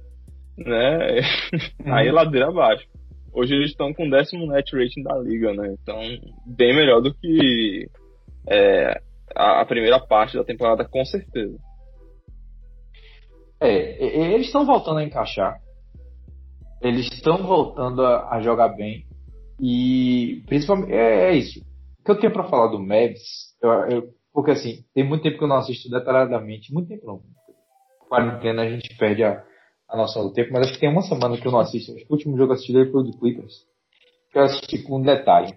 né? (laughs) Aí Uhum. ladeira abaixo. Hoje eles estão com o décimo net rating da liga, né? Então, bem melhor do que é, a, a primeira parte da temporada, com certeza. É, eles estão voltando a encaixar. Eles estão voltando a, a jogar bem. E principalmente é, é isso. O que eu tenho pra falar do Mavs, eu, eu- porque assim, tem muito tempo que eu não assisto detalhadamente, muito tempo não. Quarentena a gente perde a, a noção do tempo, mas acho que tem uma semana que eu não assisto. Acho que o último jogo assistido foi o do Clippers. Que eu assisti com um detalhe.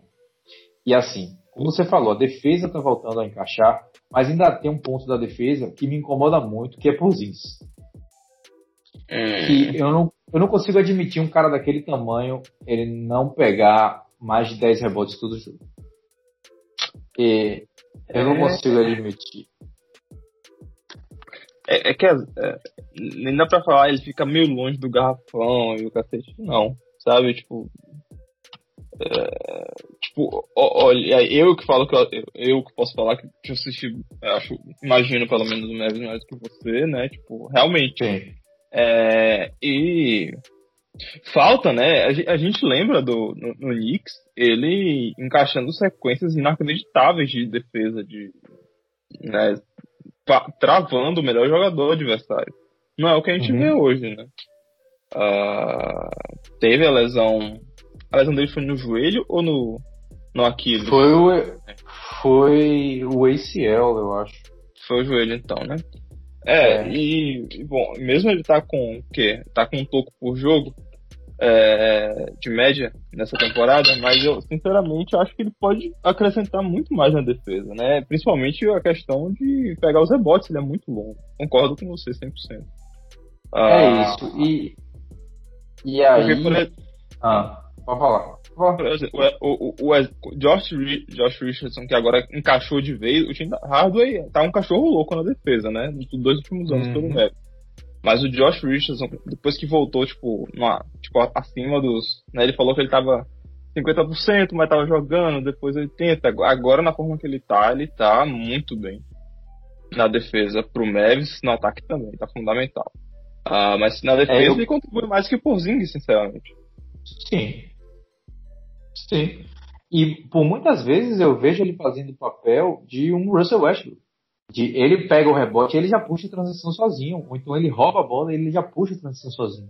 E assim, como você falou, a defesa tá voltando a encaixar, mas ainda tem um ponto da defesa que me incomoda muito, que é Porzingis que eu não, eu não consigo admitir um cara daquele tamanho ele não pegar mais de 10 rebotes todo jogo. E eu não É. consigo admitir. É, é que é, nem dá pra falar, ele fica meio longe do garrafão e o cacete. Não, sabe? Tipo. é, tipo, olha, eu que falo que eu, eu que posso falar que eu assisti, acho, imagino pelo menos o Mavis mais que você, né? Tipo, realmente. Sim. É, e falta, né? A, a gente lembra do no, no Knicks ele encaixando sequências inacreditáveis de defesa, de né, travando o melhor jogador adversário. Não é o que a gente Uhum. vê hoje, né? Ah, teve a lesão. A lesão dele foi no joelho ou no, no Aquiles? Foi o, foi o ACL, eu acho. Foi o joelho então, né? É, É. E, e, bom, mesmo ele tá com o quê? Tá com um toco por jogo é, de média nessa temporada, mas eu sinceramente acho que ele pode acrescentar muito mais na defesa, né? Principalmente a questão de pegar os rebotes, ele é muito longo. Concordo com você 100%. É Ah, isso. E, e aí. Porque, Ah, pode falar. O, o, o, o Josh, Josh Richardson, que agora encaixou de vez, o time Hardway tá um cachorro louco na defesa, né? Nos dois últimos anos Uhum. pelo Mavis. Mas o Josh Richardson, depois que voltou, tipo, numa, tipo acima dos. Né, ele falou que ele tava 50%, mas tava jogando, depois 80%. Agora, na forma que ele tá, ele tá muito bem. Na defesa pro Mavis, no ataque também, tá fundamental. Ah, mas na defesa É, eu- ele contribui mais que o Porzingis, sinceramente. Sim. Sim. E por muitas vezes eu vejo ele fazendo o papel de um Russell Westbrook. De ele pega o rebote e ele já puxa a transição sozinho. Ou então ele rouba a bola e ele já puxa a transição sozinho.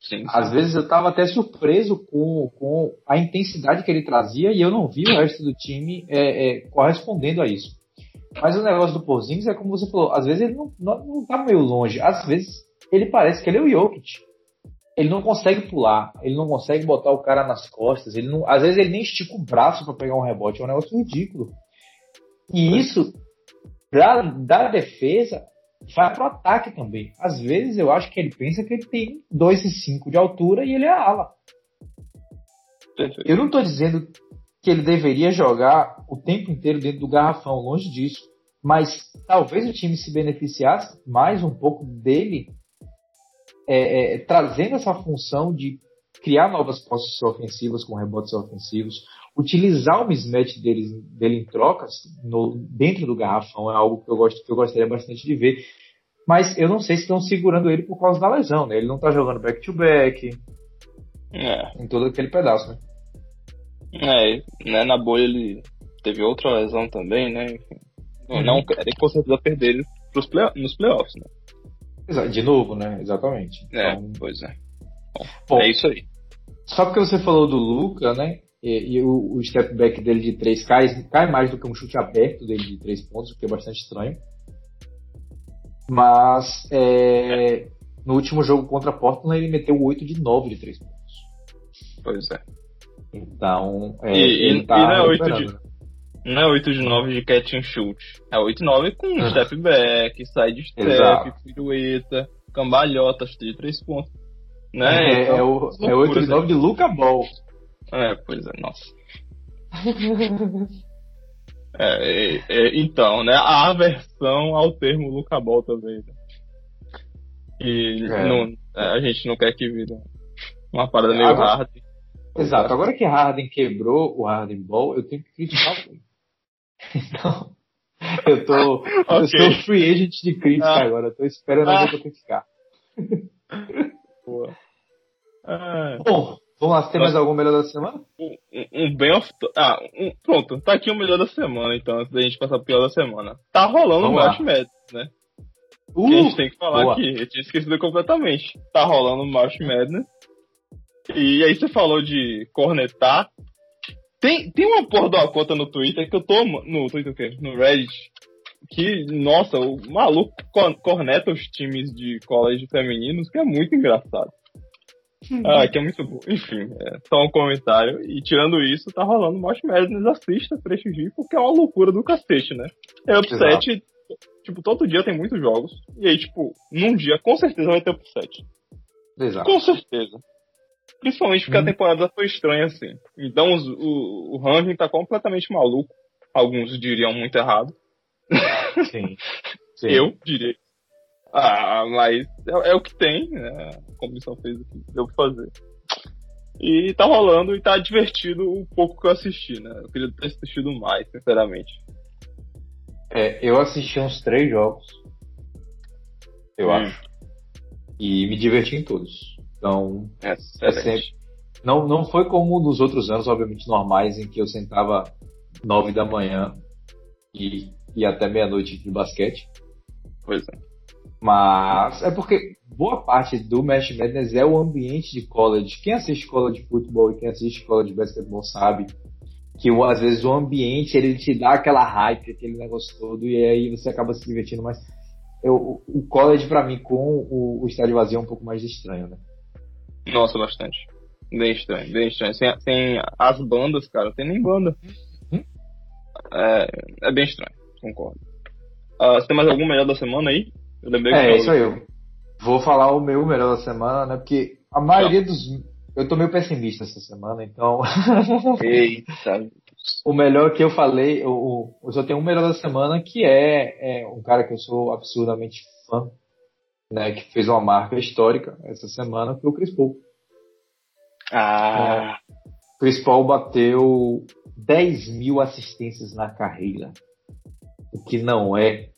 Sim, sim. Às vezes eu estava até surpreso com, com a intensidade que ele trazia e eu não vi o resto do time é, é, correspondendo a isso. Mas o negócio do Porzingis é como você falou, às vezes ele não, não, não tá meio longe, às vezes ele parece que ele é o Jokic. Ele não consegue pular, ele não consegue botar o cara nas costas, ele não, às vezes ele nem estica o braço para pegar um rebote, é um negócio ridículo. E isso, da, da defesa, vai pro ataque também. Às vezes eu acho que ele pensa que ele tem 2,5 de altura e ele é ala. Eu não estou dizendo que ele deveria jogar o tempo inteiro dentro do garrafão, longe disso. Mas talvez o time se beneficiasse mais um pouco dele, é, é, trazendo essa função de criar novas posses ofensivas com rebotes ofensivos, utilizar o mismatch dele, dele em trocas no, dentro do garrafão é algo que eu, gosto, que eu gostaria bastante de ver. Mas eu não sei se estão segurando ele por causa da lesão, né? Ele não tá jogando back-to-back. É. Em todo aquele pedaço, né? É, né, na bolha ele teve outra lesão também, né? Uhum. Não querem com certeza perder ele pros play nos playoffs, né? De novo, né? Exatamente. É, então... pois é. Bom, Bom, é isso aí. Só porque você falou do Luca, né? E, e o, o, step back dele de 3 cai, cai mais do que um chute aberto dele de 3 pontos, o que é bastante estranho. Mas é, no último jogo contra a Portland ele meteu 8 de 9 de 3 pontos. Pois é. Então, é, e, ele tá e não, é 8 de, não é 8 de 9 de catch and shoot. É 8 de 9 com uhum. step (laughs) back, side step, pirueta, cambalhotas de 3 pontos. Né? É, então, é, o, é 8 de 9 de Luca Ball. É, pois é, nossa. é, é, é, então, né? A aversão ao termo Luca Ball também. Né? E é. não, é, a gente não quer que vire uma parada meio Agora, hard. Exato. Agora que Harden quebrou o Harden Ball, eu tenho que criticar o Então, eu tô. okay. Eu sou free agent de crítica ah. agora. Eu tô esperando ah. tenho que ficar. Boa. Ah. Bom, vamos lá. Você tem mais algum melhor da semana? Um, um bem off. Ah, um, pronto. Tá aqui o melhor da semana, então, antes da gente passar pro pior da semana. Tá rolando o March Madness, né? Uh, que a gente tem que falar boa. aqui. Eu tinha esquecido completamente. Tá rolando o March Madness. E aí você falou de cornetar. Tem, tem uma porra de uma conta no Twitter que eu tô. No Twitter o quê? No Reddit. Que, nossa, o maluco corneta os times de colégio femininos, que é muito engraçado. (laughs) Ah, que é muito bom. Enfim, é só um comentário. E tirando isso, tá rolando March Madness, assista, prestigie, porque é uma loucura do cacete, né? É upset, Exato. tipo, todo dia tem muitos jogos. E aí, tipo, num dia com certeza vai ter upset. Exato. Com certeza. Principalmente porque hum. a temporada foi estranha assim. Então os, o, o ranking tá completamente maluco. Alguns diriam muito errado. Sim. (laughs) Sim. Eu diria. Ah, mas é, é, o que tem, né? A comissão fez o que deu pra fazer. E tá rolando e tá divertido o pouco que eu assisti, né? Eu queria ter assistido mais, sinceramente. É, eu assisti uns três jogos. Eu hum. acho. E me diverti em todos. Então, é, é sempre. Não, não foi como nos outros anos, obviamente, normais, em que eu sentava nove da manhã e, e até meia-noite de basquete. Pois é. Mas é porque boa parte do Match Madness é o ambiente de college. Quem assiste college de futebol e quem assiste college de basquetebol sabe que às vezes o ambiente ele te dá aquela hype, aquele negócio todo, e aí você acaba se divertindo. Mas eu, o college, para mim, com o, o estádio vazio é um pouco mais estranho, né? Nossa, bastante. Bem estranho, bem estranho. Sem, sem as bandas, cara, tem nem banda. Hum? É, é bem estranho, concordo. Uh, você tem mais algum melhor da semana aí? Eu lembrei é, isso aí. Eu vou falar o meu melhor da semana, né? Porque a maioria dos. Eu tô meio pessimista essa semana, então. (laughs) Eita. o melhor que eu falei, eu, eu só tenho um melhor da semana que é, é um cara que eu sou absurdamente fã, né, que fez uma marca histórica essa semana, foi o Chris Paul. Ah. É, Chris Paul bateu 10 mil assistências na carreira, o que não é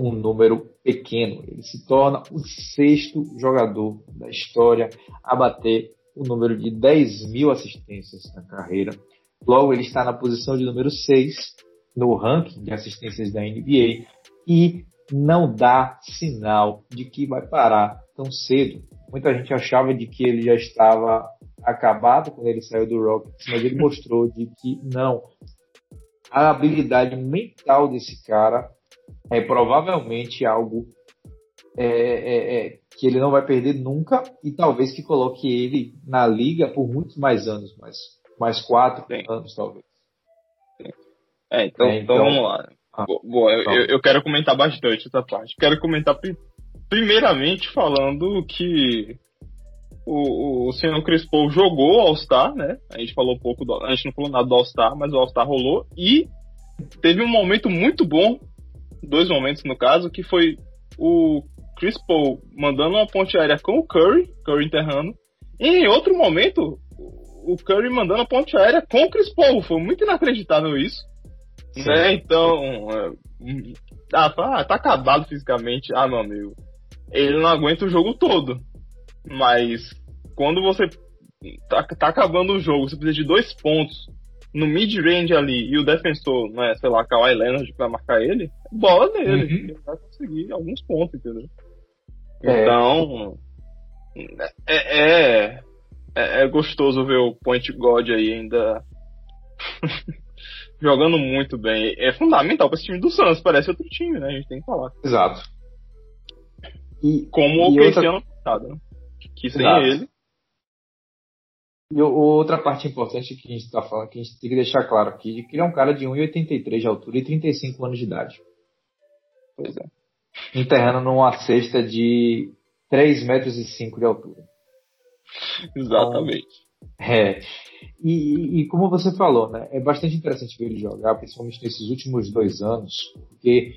um número pequeno. Ele se torna o sexto jogador da história a bater o número de 10 mil assistências na carreira. Logo, ele está na posição de número 6 no ranking de assistências da NBA e não dá sinal de que vai parar tão cedo. Muita gente achava de que ele já estava acabado quando ele saiu do Rockets, mas ele mostrou de que não. A habilidade mental desse cara é provavelmente algo é, é, é, que ele não vai perder nunca e talvez que coloque ele na liga por muitos mais anos, mais, mais quatro Sim. anos talvez. É, então, é, então, então vamos lá. Ah, Bom, eu, eu, quero comentar bastante essa parte. Quero comentar primeiramente falando que o, o senhor Chris Paul jogou All-Star, né? A gente falou pouco, do, a gente não falou nada do All-Star, mas o All-Star rolou e teve um momento muito bom, dois momentos no caso, que foi o Chris Paul mandando uma ponte aérea com o Curry, Curry enterrando, e em outro momento o Curry mandando a ponte aérea com o Chris Paul. Foi muito inacreditável isso. Né? Então, é, ah, ah, tá acabado fisicamente. Ah, meu amigo. Ele não aguenta o jogo todo. Mas quando você tá, tá acabando o jogo, você precisa de dois pontos no mid-range ali e o defensor, não é, sei lá, Kawhi Leonard vai marcar ele, bola nele. Uhum. Ele vai conseguir alguns pontos, entendeu? É. Então, é, é, é, é gostoso ver o Point God aí ainda (laughs) jogando muito bem. É fundamental para esse time do Suns, parece outro time, né? A gente tem que falar. Exato. E, Como o outra... ano passado, né? Que sem Exato. ele. E outra parte importante que a gente está falando, que a gente tem que deixar claro aqui, de que ele é um cara de 1,83 de altura e 35 anos de idade. Pois é. Enterrando numa cesta de 3 metros e 5 de altura. Exatamente. Então, é. E, e, como você falou, né, é bastante interessante ver ele jogar, principalmente nesses últimos dois anos, porque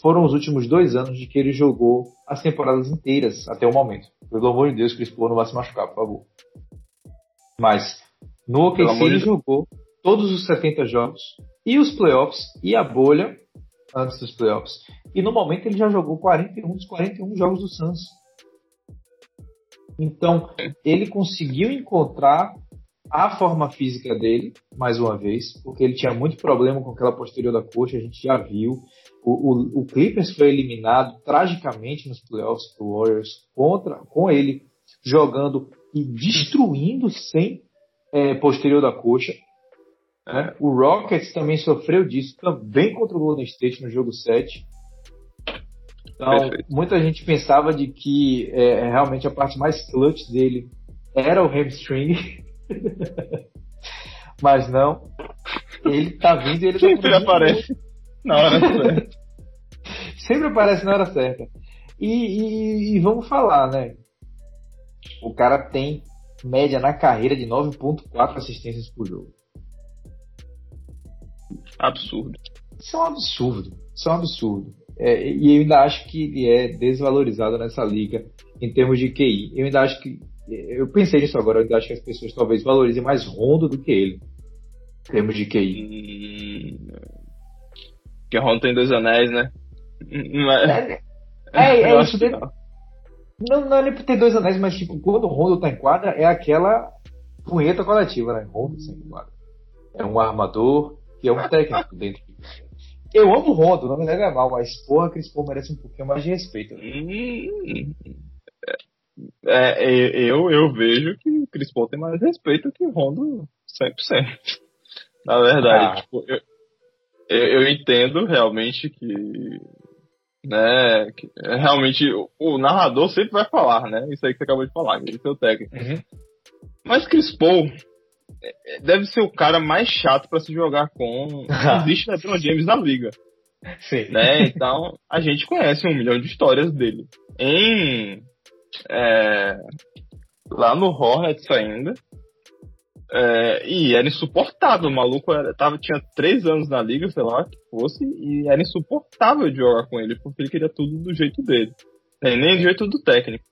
foram os últimos dois anos de que ele jogou as temporadas inteiras até o momento. Pelo amor de Deus, Chris Paul não vai se machucar, por favor. Mas no OKC ele jogou todos os 70 jogos e os playoffs e a bolha antes dos playoffs. E no momento ele já jogou 41 dos 41 jogos do Suns. Então, ele conseguiu encontrar a forma física dele, mais uma vez, porque ele tinha muito problema com aquela posterior da coxa, a gente já viu. O, o, o Clippers foi eliminado tragicamente nos playoffs do Warriors contra, com ele jogando e destruindo sem é, posterior da coxa. Né? O Rockets também sofreu disso, também contra o Golden State no jogo 7. Então, Perfeito. muita gente pensava de que é, realmente a parte mais clutch dele era o hamstring. (laughs) Mas não. Ele tá vindo e ele tá Sempre tá aparece na hora certa. (laughs) Sempre aparece na hora certa. E, e, e, vamos falar, né? O cara tem média na carreira de 9.4 assistências por jogo. Absurdo. Isso é um absurdo. Isso é um absurdo. É, e eu ainda acho que ele é desvalorizado nessa liga em termos de QI. Eu ainda acho que. Eu pensei nisso agora, eu ainda acho que as pessoas talvez valorizem mais Rondo do que ele. Em termos de QI. Hum, porque Rondo tem dois anéis, né? Não é. É, é, é (laughs) isso. Não, não é nem por ter dois anéis, mas tipo, quando o Rondo tá em quadra, é aquela punheta coletiva, né? Rondo sem quadra. É um armador que é um técnico (laughs) dentro eu amo o Rondo, não me leva mal, mas porra, Chris Paul merece um pouquinho mais de respeito. É, é, eu, eu vejo que o Chris Paul tem mais respeito que o Rondo 100%. Na verdade, ah. tipo, eu, eu, entendo realmente que né, realmente o, narrador sempre vai falar, né? Isso aí que você acabou de falar, que ele é o técnico. Uhum. Mas Chris Paul é, deve ser o cara mais chato para se jogar com. (laughs) Existe LeBron James na liga. Sim. Né? Então, a gente conhece um milhão de histórias dele. Em. É, lá no Hornets ainda. É, e era insuportável. O maluco era, tava, tinha três anos na liga, sei lá, que fosse, e era insuportável de jogar com ele, porque ele queria tudo do jeito dele. Nem do jeito do técnico.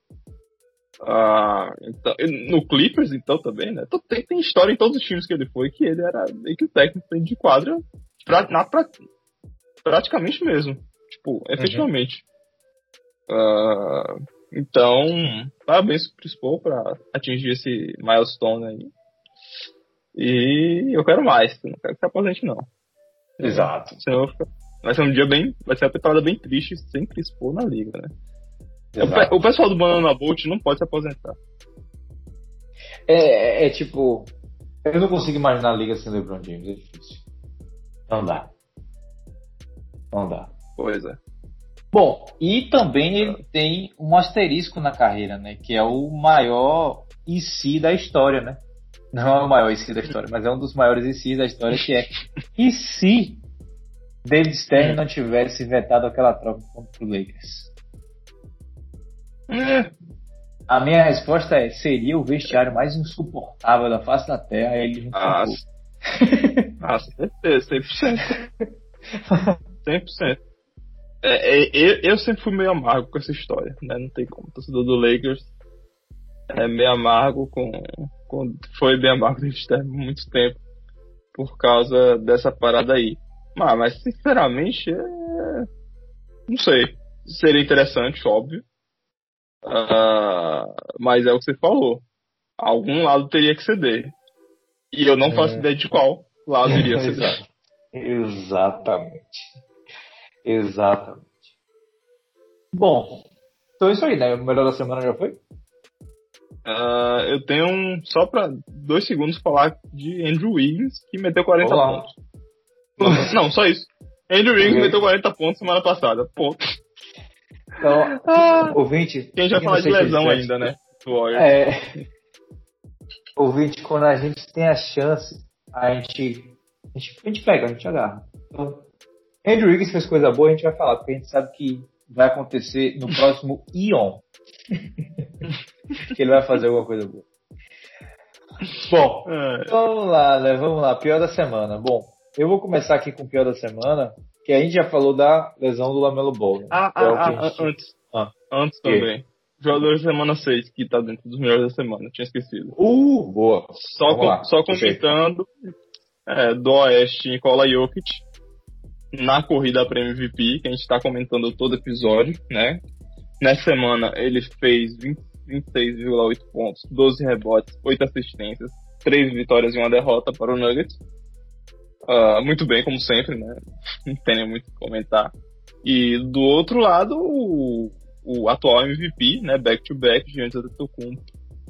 Ah, então, no Clippers, então, também, né? Então, tem, tem, história em todos os times que ele foi que ele era meio que o técnico de quadra pra, na, pra, praticamente mesmo. Tipo, efetivamente. Uhum. Ah, então, parabéns pro Paul pra atingir esse milestone aí. E eu quero mais, não quero que se aposente, não. Exato. Senão vai ser um dia bem. Vai ser uma temporada bem triste sem Chris Paul na liga, né? O, o, pessoal do Banana Bolt não pode se aposentar. É, é, é, tipo. Eu não consigo imaginar a liga sem LeBron James, é difícil. Não dá. Não dá. Pois é. Bom, e também ele tem um asterisco na carreira, né? Que é o maior IC da história, né? Não é o maior IC da história, mas é um dos maiores ICs da história que é. E se David Stern não tivesse vetado aquela troca contra o Lakers? A minha resposta é: seria o vestiário mais insuportável da face da Terra. Ele junto ah, (laughs) ah, certeza, 100%. 100%. É, é, eu, eu sempre fui meio amargo com essa história, né? Não tem como. O torcedor do Lakers é meio amargo com, foi bem abaixo do por muito tempo por causa dessa parada aí. Mas, mas sinceramente, é... não sei. Seria interessante, óbvio. Uh, mas é o que você falou. Algum lado teria que ceder. E eu não faço é. ideia de qual lado iria (laughs) ceder. Exatamente. Exatamente. Bom, então é isso aí, né? O melhor da semana já foi? Uh, eu tenho um, só para dois segundos falar de Andrew Wiggins, que meteu 40 Olá. pontos. (laughs) Não, só isso. Andrew Wiggins meteu 40 pontos semana passada. Ponto. Então, ah, ouvinte. Quem já fala de lesão ainda, né? É. Ouvinte, quando a gente tem a chance, a gente, a gente, a gente pega, a gente agarra. Então, Andrew Wiggins fez coisa boa, a gente vai falar, porque a gente sabe que vai acontecer no próximo Ion. (laughs) que ele vai fazer alguma coisa boa. Bom, é. vamos lá, né? Vamos lá. Pior da semana. Bom, eu vou começar aqui com o pior da semana, que a gente já falou da lesão do Lamelo Ball. Né? Ah, ah, é ah gente... antes. Ah. Antes também. Jogador da semana 6, que tá dentro dos melhores da semana, tinha esquecido. Uh, boa. Só, com, só comentando é, do Oeste, Nikola Jokic, na corrida para MVP, que a gente está comentando todo episódio, né? Nessa semana ele fez 26,8 pontos, 12 rebotes, 8 assistências, 3 vitórias e uma derrota para o Nuggets. Uh, muito bem, como sempre, né? (laughs) Não tem muito o que comentar. E do outro lado, o, o atual MVP, né? Back-to-back, Giannis Antetokounmpo.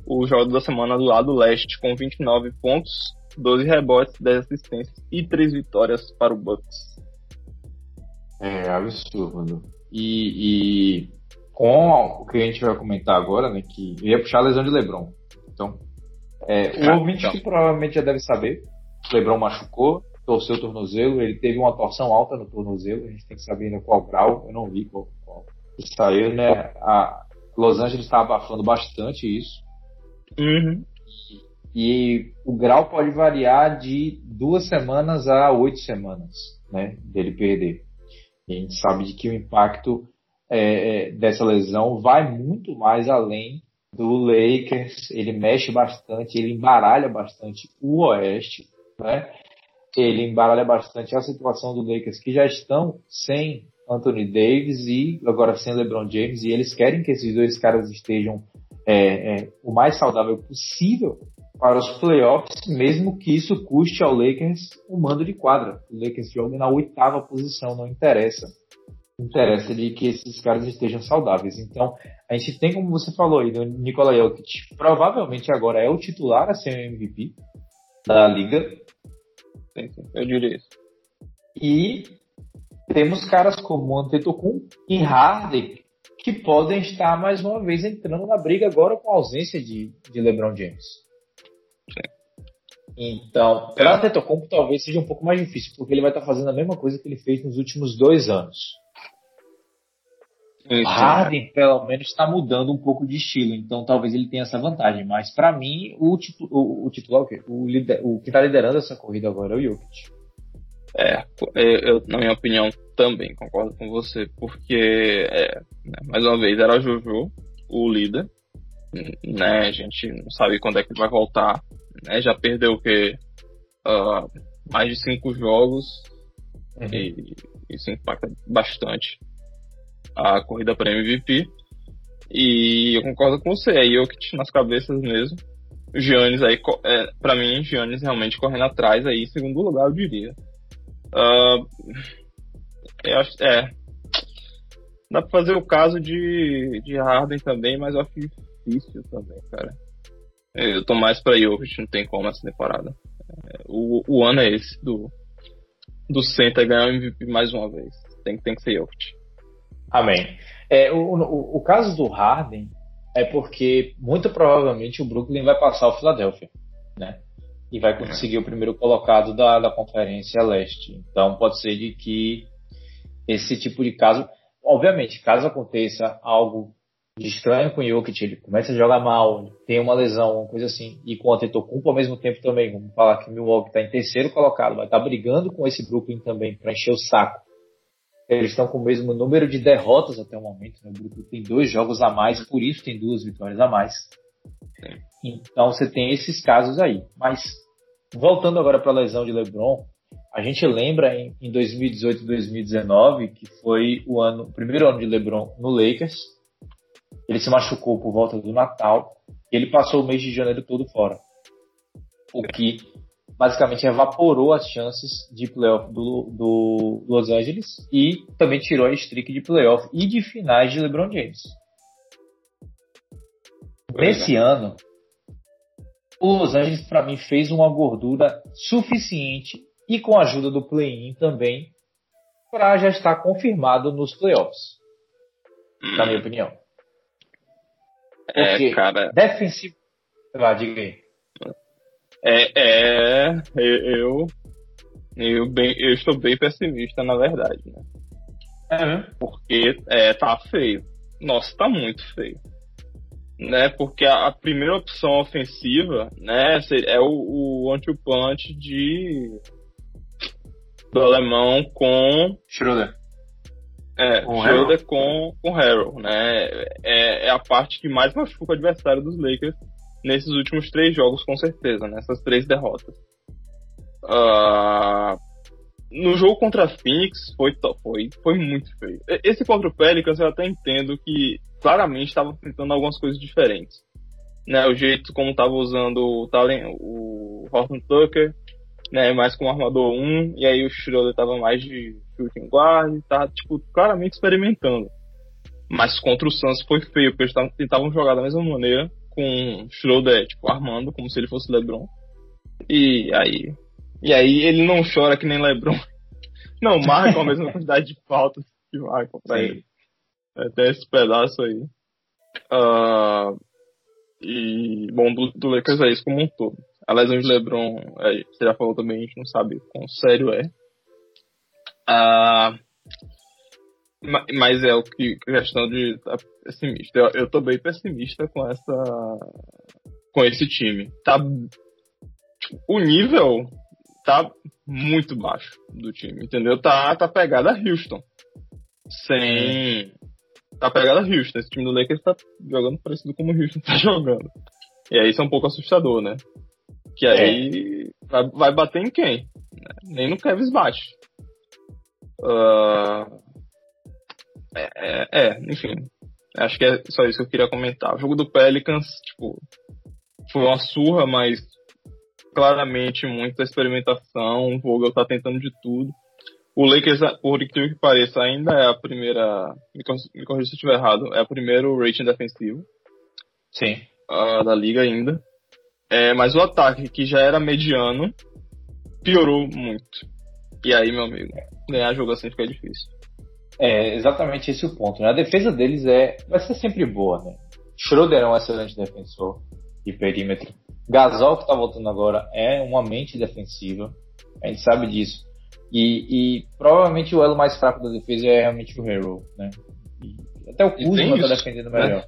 O jogador da semana do lado leste, com 29 pontos, 12 rebotes, 10 assistências e 3 vitórias para o Bucks. É absurdo. E, e, com o que a gente vai comentar agora, né, que eu ia puxar a lesão de LeBron. Então, é, o ah, ouvinte então. que provavelmente já deve saber, o LeBron machucou, torceu o tornozelo, ele teve uma torção alta no tornozelo, a gente tem que saber ainda qual grau, eu não vi qual, qual saiu, né? A Los Angeles está abafando bastante isso. Uhum. E o grau pode variar de duas semanas a oito semanas, né? Dele perder. E a gente sabe de que o impacto é, é, dessa lesão vai muito mais além do Lakers. Ele mexe bastante, ele embaralha bastante o Oeste, né? Ele embaralha bastante a situação do Lakers, que já estão sem Anthony Davis e agora sem LeBron James, e eles querem que esses dois caras estejam é, é, o mais saudável possível para os playoffs, mesmo que isso custe ao Lakers o um mando de quadra. O Lakers joga na oitava posição, não interessa. Interessa de que esses caras estejam saudáveis. Então, a gente tem, como você falou aí, do Nikola Jokic, provavelmente agora é o titular a ser o MVP da liga. Eu diria isso. E temos caras como Antetokounmpo e Harden que podem estar mais uma vez entrando na briga agora com a ausência de, de LeBron James. Então, para Antetokounmpo talvez seja um pouco mais difícil, porque ele vai estar fazendo a mesma coisa que ele fez nos últimos dois anos. Isso, Harden, pelo menos, está mudando um pouco de estilo, então talvez ele tenha essa vantagem. Mas para mim, o, titu o, o titular, o, o, lider o que está liderando essa corrida agora é o Jokic. É, eu, na minha opinião, também concordo com você, porque, é, né, mais uma vez, era o Jojo, o líder, né? A gente não sabe quando é que ele vai voltar, né? Já perdeu o que uh, mais de cinco jogos uhum. e isso impacta bastante a corrida para MVP. E eu concordo com você, é Jokic nas cabeças mesmo. Giannis aí, é, para mim, Giannis realmente correndo atrás aí, segundo lugar, eu diria. Uh, eu acho, é. Dá pra fazer o caso de, de Harden também, mas eu acho difícil também, cara. Eu tô mais pra Jokic, não tem como essa temporada. É, o, o ano é esse, do, do Center ganhar o MVP mais uma vez. Tem, tem que ser Jokic. Amém. É, o, o, o caso do Harden é porque muito provavelmente o Brooklyn vai passar o Philadelphia, né? E vai conseguir o primeiro colocado da, da Conferência Leste. Então pode ser de que esse tipo de caso, obviamente, caso aconteça algo de estranho com o Jokic, ele começa a jogar mal, tem uma lesão, uma coisa assim, e com o Antetokounmpo ao mesmo tempo também, vamos falar que o Milwaukee está em terceiro colocado, vai estar tá brigando com esse Brooklyn também para encher o saco. Eles estão com o mesmo número de derrotas até o momento, né? o Brooklyn tem dois jogos a mais, por isso tem duas vitórias a mais. Então você tem esses casos aí. Mas voltando agora para a lesão de LeBron, a gente lembra em, em 2018 e 2019 que foi o ano, o primeiro ano de LeBron no Lakers. Ele se machucou por volta do Natal e ele passou o mês de janeiro todo fora. O que basicamente evaporou as chances de playoff do, do Los Angeles e também tirou a streak de playoff e de finais de LeBron James. Nesse ano, o Los Angeles para mim fez uma gordura suficiente e com a ajuda do play-in também para já estar confirmado nos playoffs. Hum. Na minha opinião. É, Porque é, cara. Defensivo. Vai, diga aí. É, é eu, eu, bem, eu estou bem pessimista, na verdade, né? É, Porque é, tá feio. Nossa, tá muito feio. Né? Porque a, a primeira opção ofensiva, né, é o, o anti-punch de do alemão com Schroeder. É, com Schroeder com, com Harrell, né? É, é a parte que mais machuca o adversário dos Lakers nesses últimos três jogos, com certeza, nessas né? três derrotas. Uh, no jogo contra a Phoenix foi, foi, foi muito feio. Esse contra o Pelicans eu até entendo que claramente estava tentando algumas coisas diferentes. Né, o jeito como estava usando o, Talen, o Horton Tucker, né, mais como armador 1, e aí o Schroeder tava mais de shooting guard, tá, tipo, claramente experimentando. Mas contra o Suns foi feio, porque eles tentavam jogar da mesma maneira, com Schroeder, tipo, armando, como se ele fosse LeBron. E aí. E aí ele não chora que nem LeBron. (laughs) Não, marca a mesma quantidade de faltas que marcam pra Sim. ele. Até esse pedaço aí. Uh, e, bom, do, do Lakers é isso como um todo. A lesão de LeBron, é, você já falou também, a gente não sabe quão sério é. Uh, mas é o que questão de tá pessimista. Eu, eu tô bem pessimista com essa com esse time. Tá o nível tá muito baixo do time, entendeu? Tá tá pegada a Houston. Sem tá pegada a Houston. Esse time do Lakers tá jogando parecido como o Houston (laughs) tá jogando. E aí isso é um pouco assustador, né? Que aí é. vai, vai bater em quem? Nem no Kevin bate. Uh, é, é, é, enfim. Acho que é só isso que eu queria comentar. O jogo do Pelicans, tipo, foi uma surra, mas claramente muita experimentação. O Vogel tá tentando de tudo. O Lakers, por incrível que pareça, ainda é a primeira. Me corrija se eu estiver errado. É o primeiro rating defensivo. Sim. Uh, da liga ainda. É, mas o ataque, que já era mediano, piorou muito. E aí, meu amigo, ganhar jogo assim fica difícil. É exatamente esse o ponto. Né? A defesa deles é vai ser sempre boa, né? Schroeder é um excelente defensor de perímetro. Gasol que está voltando agora é uma mente defensiva. A gente sabe disso. E, e provavelmente o elo mais fraco da defesa é realmente o Hero, né? E até o Kuzma está defendendo né? melhor.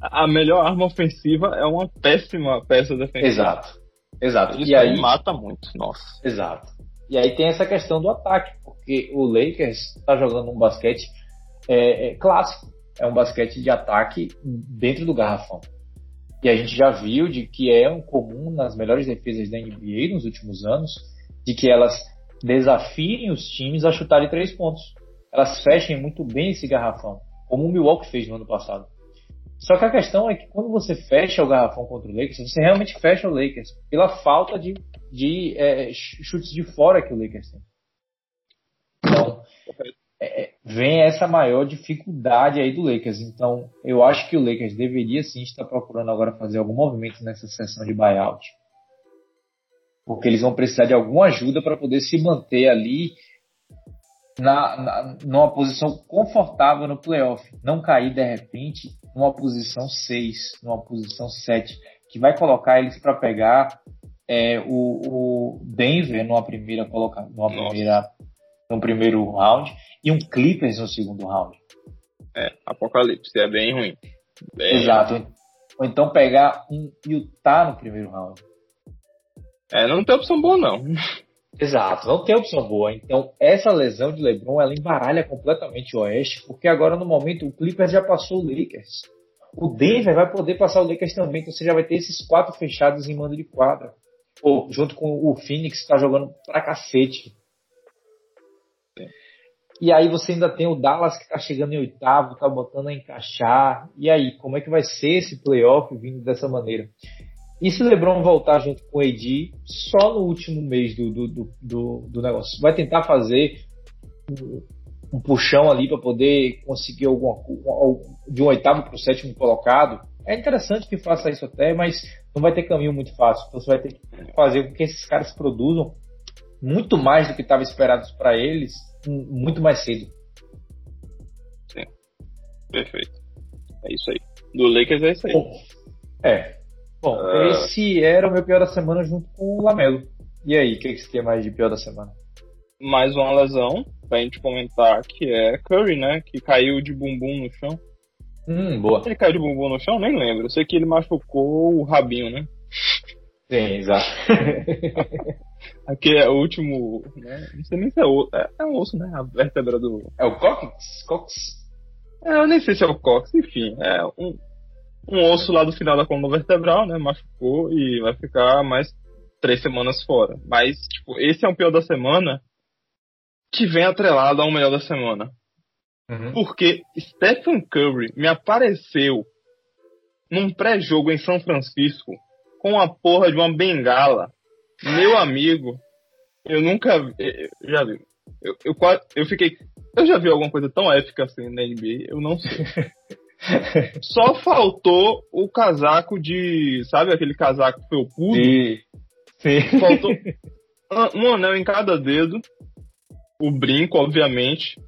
A melhor arma ofensiva é uma péssima peça defensiva. Exato. Exato. Isso e aí mata muito, nossa. Exato. E aí tem essa questão do ataque, porque o Lakers está jogando um basquete é, é, clássico, é um basquete de ataque dentro do garrafão. E a gente já viu de que é um comum nas melhores defesas da NBA nos últimos anos, de que elas desafiem os times a chutarem três pontos. Elas fechem muito bem esse garrafão, como o Milwaukee fez no ano passado. Só que a questão é que quando você fecha o garrafão contra o Lakers, você realmente fecha o Lakers pela falta de, de é, chutes de fora que o Lakers tem. Então, é, vem essa maior dificuldade aí do Lakers. Então, eu acho que o Lakers deveria sim estar procurando agora fazer algum movimento nessa sessão de buyout. Porque eles vão precisar de alguma ajuda para poder se manter ali na, na, numa posição confortável no playoff. Não cair de repente numa posição 6, numa posição 7, que vai colocar eles para pegar é, o, o, Denver numa primeira coloca, numa primeira no primeiro round e um Clippers no segundo round. É, Apocalipse, é bem ruim. Bem Exato. Ruim. Ou então pegar um Utah no primeiro round. É, não tem opção boa não. Exato, não tem opção boa. Então, essa lesão de LeBron, ela embaralha completamente o Oeste, porque agora no momento o Clippers já passou o Lakers. o Denver vai poder passar o Lakers também, então você já vai ter esses quatro fechados em mando de quadra. Ou junto com o Phoenix, que tá jogando pra cacete. E aí você ainda tem o Dallas que está chegando em oitavo, está botando a encaixar. E aí, como é que vai ser esse playoff vindo dessa maneira? E se LeBron voltar junto com o AD só no último mês do, do, do, do negócio? Vai tentar fazer um puxão ali para poder conseguir alguma de um oitavo para o sétimo colocado? É interessante que faça isso até, mas não vai ter caminho muito fácil. Então você vai ter que fazer com que esses caras produzam muito mais do que estava esperado para eles muito mais cedo. Sim. Perfeito. É isso aí. Do Lakers é isso aí. Bom, é. Bom, uh... esse era o meu pior da semana junto com o Lamelo. E aí, o que, que você tem mais de pior da semana? Mais uma lesão, pra gente comentar, que é Curry, né? Que caiu de bumbum no chão. Hum, boa. Ele caiu de bumbum no chão? Nem lembro. Eu sei que ele machucou o rabinho, né? Sim, exato. (laughs) Aqui é o último. Né? Não sei nem se é osso. É, é um osso, né? A vértebra do. É o cóccix? Cox? É, eu nem sei se é o cóccix, enfim. É um, um osso lá do final da coluna vertebral, né? Machucou e vai ficar mais três semanas fora. Mas, tipo, esse é um pior da semana que vem atrelado ao melhor da semana. Uhum. Porque Stephen Curry me apareceu num pré-jogo em São Francisco com a porra de uma bengala. Meu amigo, eu nunca vi. Já vi. Eu, eu, eu fiquei. Eu já vi alguma coisa tão épica assim na NBA? Eu não sei. (laughs) Só faltou o casaco de. Sabe aquele casaco felpudo? Sim. Sim. Faltou (laughs) um anel em cada dedo. O brinco, obviamente.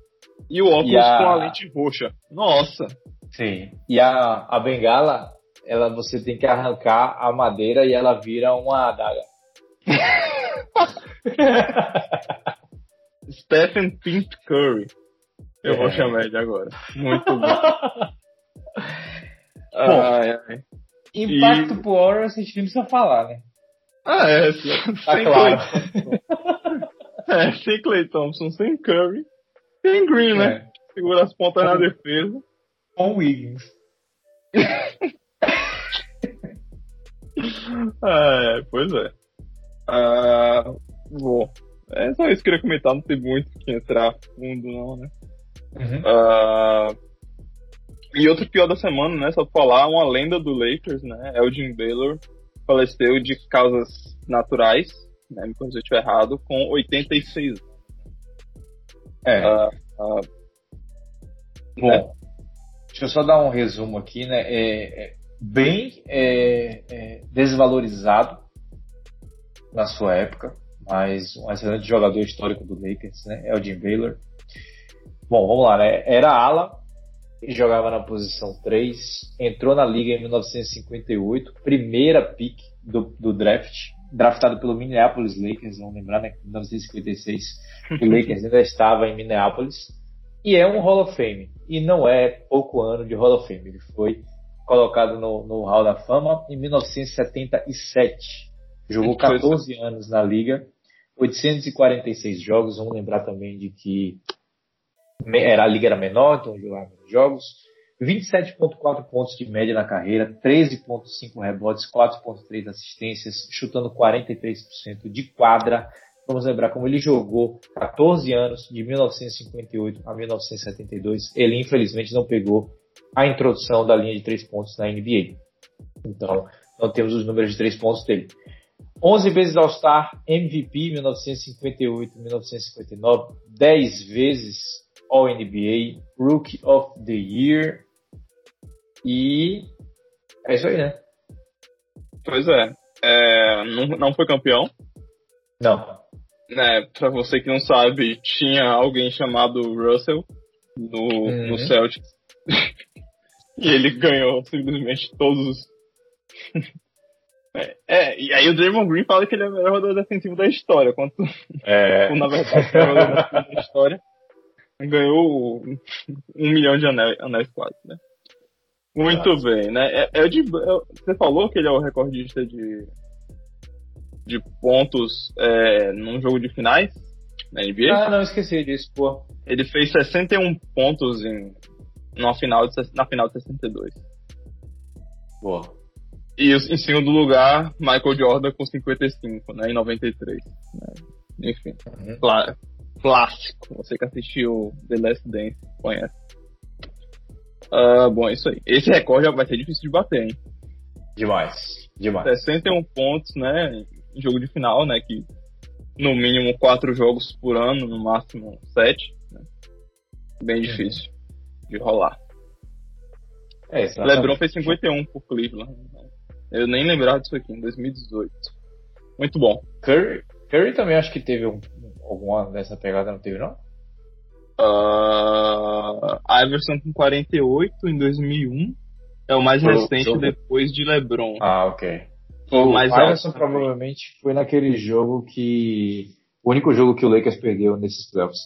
E o óculos e a... com a lente roxa. Nossa. Sim. E a, a bengala ela você tem que arrancar a madeira e ela vira uma adaga. (laughs) Stephen Pint Curry. Eu é. vou chamar ele agora. Muito bom. (laughs) bom ai, ai. Impacto e... pro a gente não precisa falar, né? Ah, é. Tá sem claro. é, sem Clay Thompson, sem Curry. Sem Green, né? É. Segura as pontas na defesa. Com Wiggins. (laughs) é, pois é. Ah, bom, é só isso que eu queria comentar, não tem muito que entrar fundo não, né? Uhum. Ah, e outro pior da semana, né? Só falar, uma lenda do Lakers, né? Elgin Baylor faleceu de causas naturais, né? Me corrija se eu estiver errado, com 86 É. Ah, ah, Bom, né? deixa eu só dar um resumo aqui, né? É, é, bem é, é, desvalorizado na sua época, mas um excelente jogador histórico do Lakers, né? É o Jim Baylor. Bom, vamos lá, né? Era ala e jogava na posição 3, entrou na liga em 1958, primeira pick do, do draft, draftado pelo Minneapolis Lakers, vamos lembrar, né? Em 1956, o (laughs) Lakers ainda estava em Minneapolis, e é um Hall of Fame, e não é pouco ano de Hall of Fame, ele foi colocado no, no Hall da Fama em 1977. Jogou 14 anos na liga, 846 jogos. Vamos lembrar também de que era, a liga era menor, então jogava menos jogos. 27,4 pontos de média na carreira, 13,5 rebotes, 4,3 assistências, chutando 43% de quadra. Vamos lembrar como ele jogou 14 anos, de 1958 a 1972. Ele infelizmente não pegou a introdução da linha de três pontos na NBA. Então, não temos os números de três pontos dele. 11 vezes All-Star, MVP 1958, 1959, 10 vezes All-NBA, Rookie of the Year e é isso aí, né? Pois é. é não, não foi campeão. Não. É, pra você que não sabe, tinha alguém chamado Russell no, uhum. no Celtics. (laughs) E ele ganhou simplesmente todos os. É, é, e aí o Draymond Green fala que ele é o melhor jogador defensivo da história, quanto é. (laughs) na verdade é o melhor jogador da história. Ganhou um milhão de anéis, anéis quase, né? Muito ah. bem, né? É, é de, é, você falou que ele é o recordista de, de pontos é, num jogo de finais na NBA? Ah, não, esqueci disso, pô. Ele fez 61 pontos em na final de, na final de 62. Boa. E em segundo lugar, Michael Jordan com 55, né? Em 93. Né? Enfim. Uhum. Clá clássico. Você que assistiu The Last Dance conhece. Uh, bom, é isso aí. Esse recorde vai ser difícil de bater, hein? Demais. Demais. 61 pontos, né? Em jogo de final, né? Que no mínimo quatro jogos por ano, no máximo sete. Né? Bem uhum. difícil uhum. de rolar. É, LeBron fez 51 por Cleveland. Eu nem lembrava disso aqui, em 2018. Muito bom. Curry, Curry também acho que teve um, alguma dessa pegada, não teve não? Uh, Iverson com 48 em 2001. É o mais recente jogo. depois de LeBron. Ah, ok. o mais Iverson provavelmente foi naquele jogo que. O único jogo que o Lakers perdeu nesses playoffs.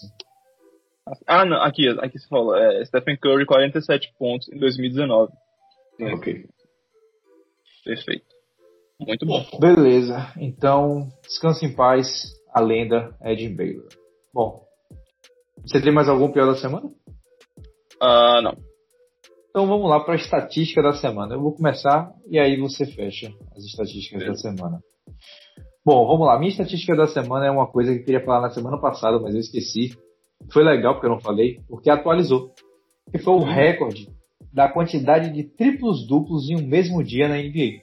Ah, não, aqui, aqui você falou. É, Stephen Curry, 47 pontos em 2019. Sim. Ok. Perfeito. Muito bom. Beleza. Então, descanse em paz. A lenda é Jim Baylor. Bom, você tem mais algum pior da semana? Ah, uh, não. Então vamos lá para a estatística da semana. Eu vou começar e aí você fecha as estatísticas da semana. Bom, vamos lá. Minha estatística da semana é uma coisa que eu queria falar na semana passada, mas eu esqueci. Foi legal porque eu não falei, porque atualizou. Que foi o uhum. recorde da quantidade de triplos duplos em um mesmo dia na NBA.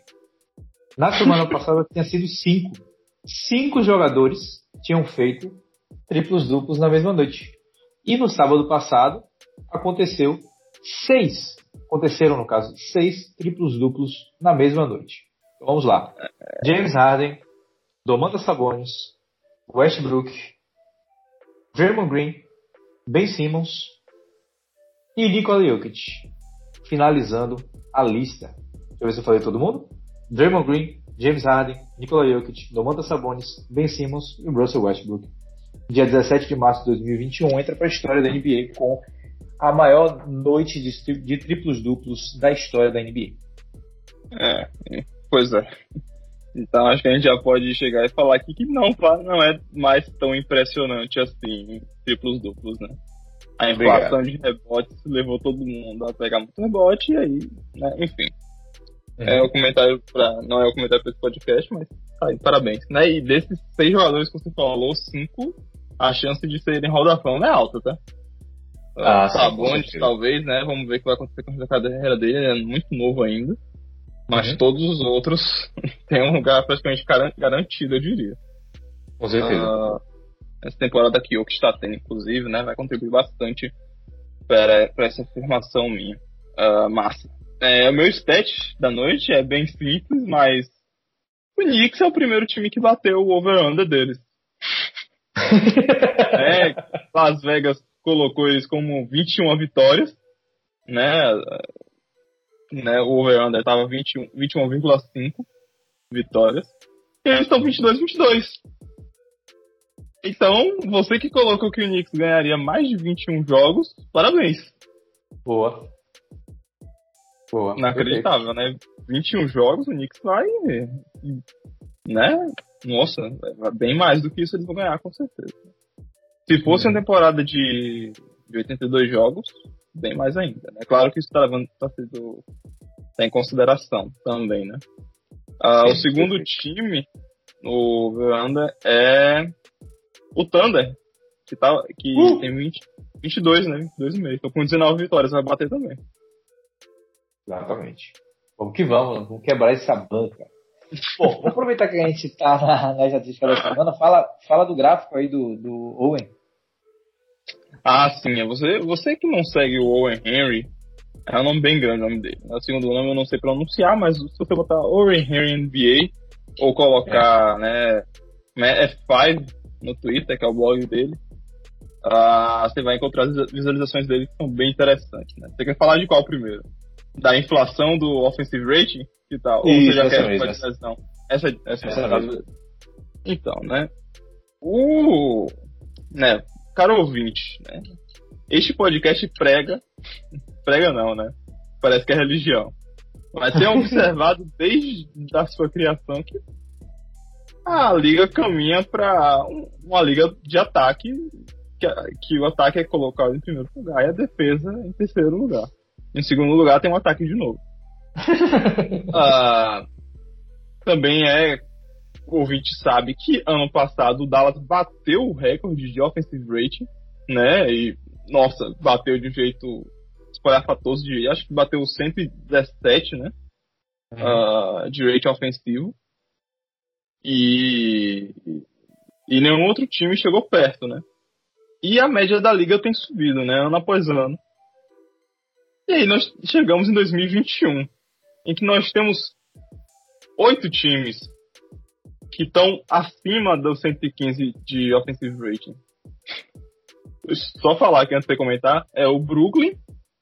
Na semana (laughs) passada tinha sido cinco. Cinco jogadores tinham feito triplos duplos na mesma noite. E no sábado passado aconteceu seis. Aconteceram, no caso, seis triplos duplos na mesma noite. Então, vamos lá. James Harden, Domantas Sabonis, Westbrook, Draymond Green, Ben Simmons e Nikola Jokic. Finalizando a lista. Deixa eu ver se eu falei todo mundo. Draymond Green, James Harden, Nikola Jokic, Domantas Sabonis, Ben Simmons e Russell Westbrook dia 17 de março de 2021, entra para a história da NBA com a maior noite de, de triplos duplos da história da NBA. É, pois é. Então acho que a gente já pode chegar e falar aqui que não, não é mais tão impressionante assim triplos duplos, né? A inflação de rebotes levou todo mundo a pegar muito rebote e aí, né? enfim. Uhum. É o comentário para não é o comentário para esse podcast, mas tá aí, parabéns. Né? E desses seis jogadores que você falou, cinco a chance de serem da Fama é alta, tá? Ah, Sabonis, talvez, né? Vamos ver o que vai acontecer com a carreira dele. Ele é muito novo ainda. Mas uhum. todos os outros (laughs) têm um lugar praticamente garantido, eu diria. Com certeza. Uh, essa temporada aqui, o que está tendo, inclusive, né? Vai contribuir bastante para, para essa afirmação minha. Uh, massa. É, o meu stat da noite é bem simples, mas o Knicks é o primeiro time que bateu o over-under deles. (laughs) é, Las Vegas colocou eles como 21 vitórias, né? né o over-under estava 21,5 21, vitórias. E eles estão 22-22. Então, você que colocou que o Knicks ganharia mais de 21 jogos, parabéns. Boa. Boa. Inacreditável, né? 21 jogos, o Knicks vai. Né? Nossa, bem mais do que isso eles vão ganhar, com certeza. Se fosse uma temporada de, de 82 jogos, bem mais ainda. Né? Claro que isso está levando tá sendo tá em consideração também, né? Ah, o segundo time no Veranda é o Thunder, que, tá, que uh! tem 20, 22, né? 22,5. Então com 19 vitórias vai bater também. Exatamente. Vamos que vamos, vamos quebrar essa banca. Bom, vamos aproveitar que a gente está na, na estatística da semana. Fala, fala do gráfico aí do, do Owen. Ah, sim. É você, você que não segue o Owen Henry, é um nome bem grande o nome dele. O segundo nome eu não sei pronunciar, mas se você botar Owen Henry NBA ou colocar é. né, F5 no Twitter, que é o blog dele, uh, você vai encontrar as visualizações dele que são bem interessantes. Né? Você quer falar de qual primeiro? Da inflação do offensive rating? que tal? Ou você já quer mesmo, essa. Essa, essa, essa, essa Então, né? O. Né, caro ouvinte, né? Este podcast prega. Prega não, né? Parece que é religião. Mas tem (laughs) observado desde a sua criação que a liga caminha para uma liga de ataque que, que, o ataque é colocado em primeiro lugar e a defesa em terceiro lugar. Em segundo lugar tem um ataque de novo. uh, (laughs) também é. O ouvinte sabe que ano passado o Dallas bateu o recorde de offensive rating, né? E, nossa, bateu de um jeito espalhafatoso, de, acho que bateu 117, né? Uhum. Uh, de rating ofensivo. E, e nenhum outro time chegou perto, né? E a média da liga tem subido, né? Ano após ano. E aí nós chegamos em 2021, em que nós temos oito times que estão acima do 115 de offensive rating. Só falar aqui antes de comentar, é o Brooklyn,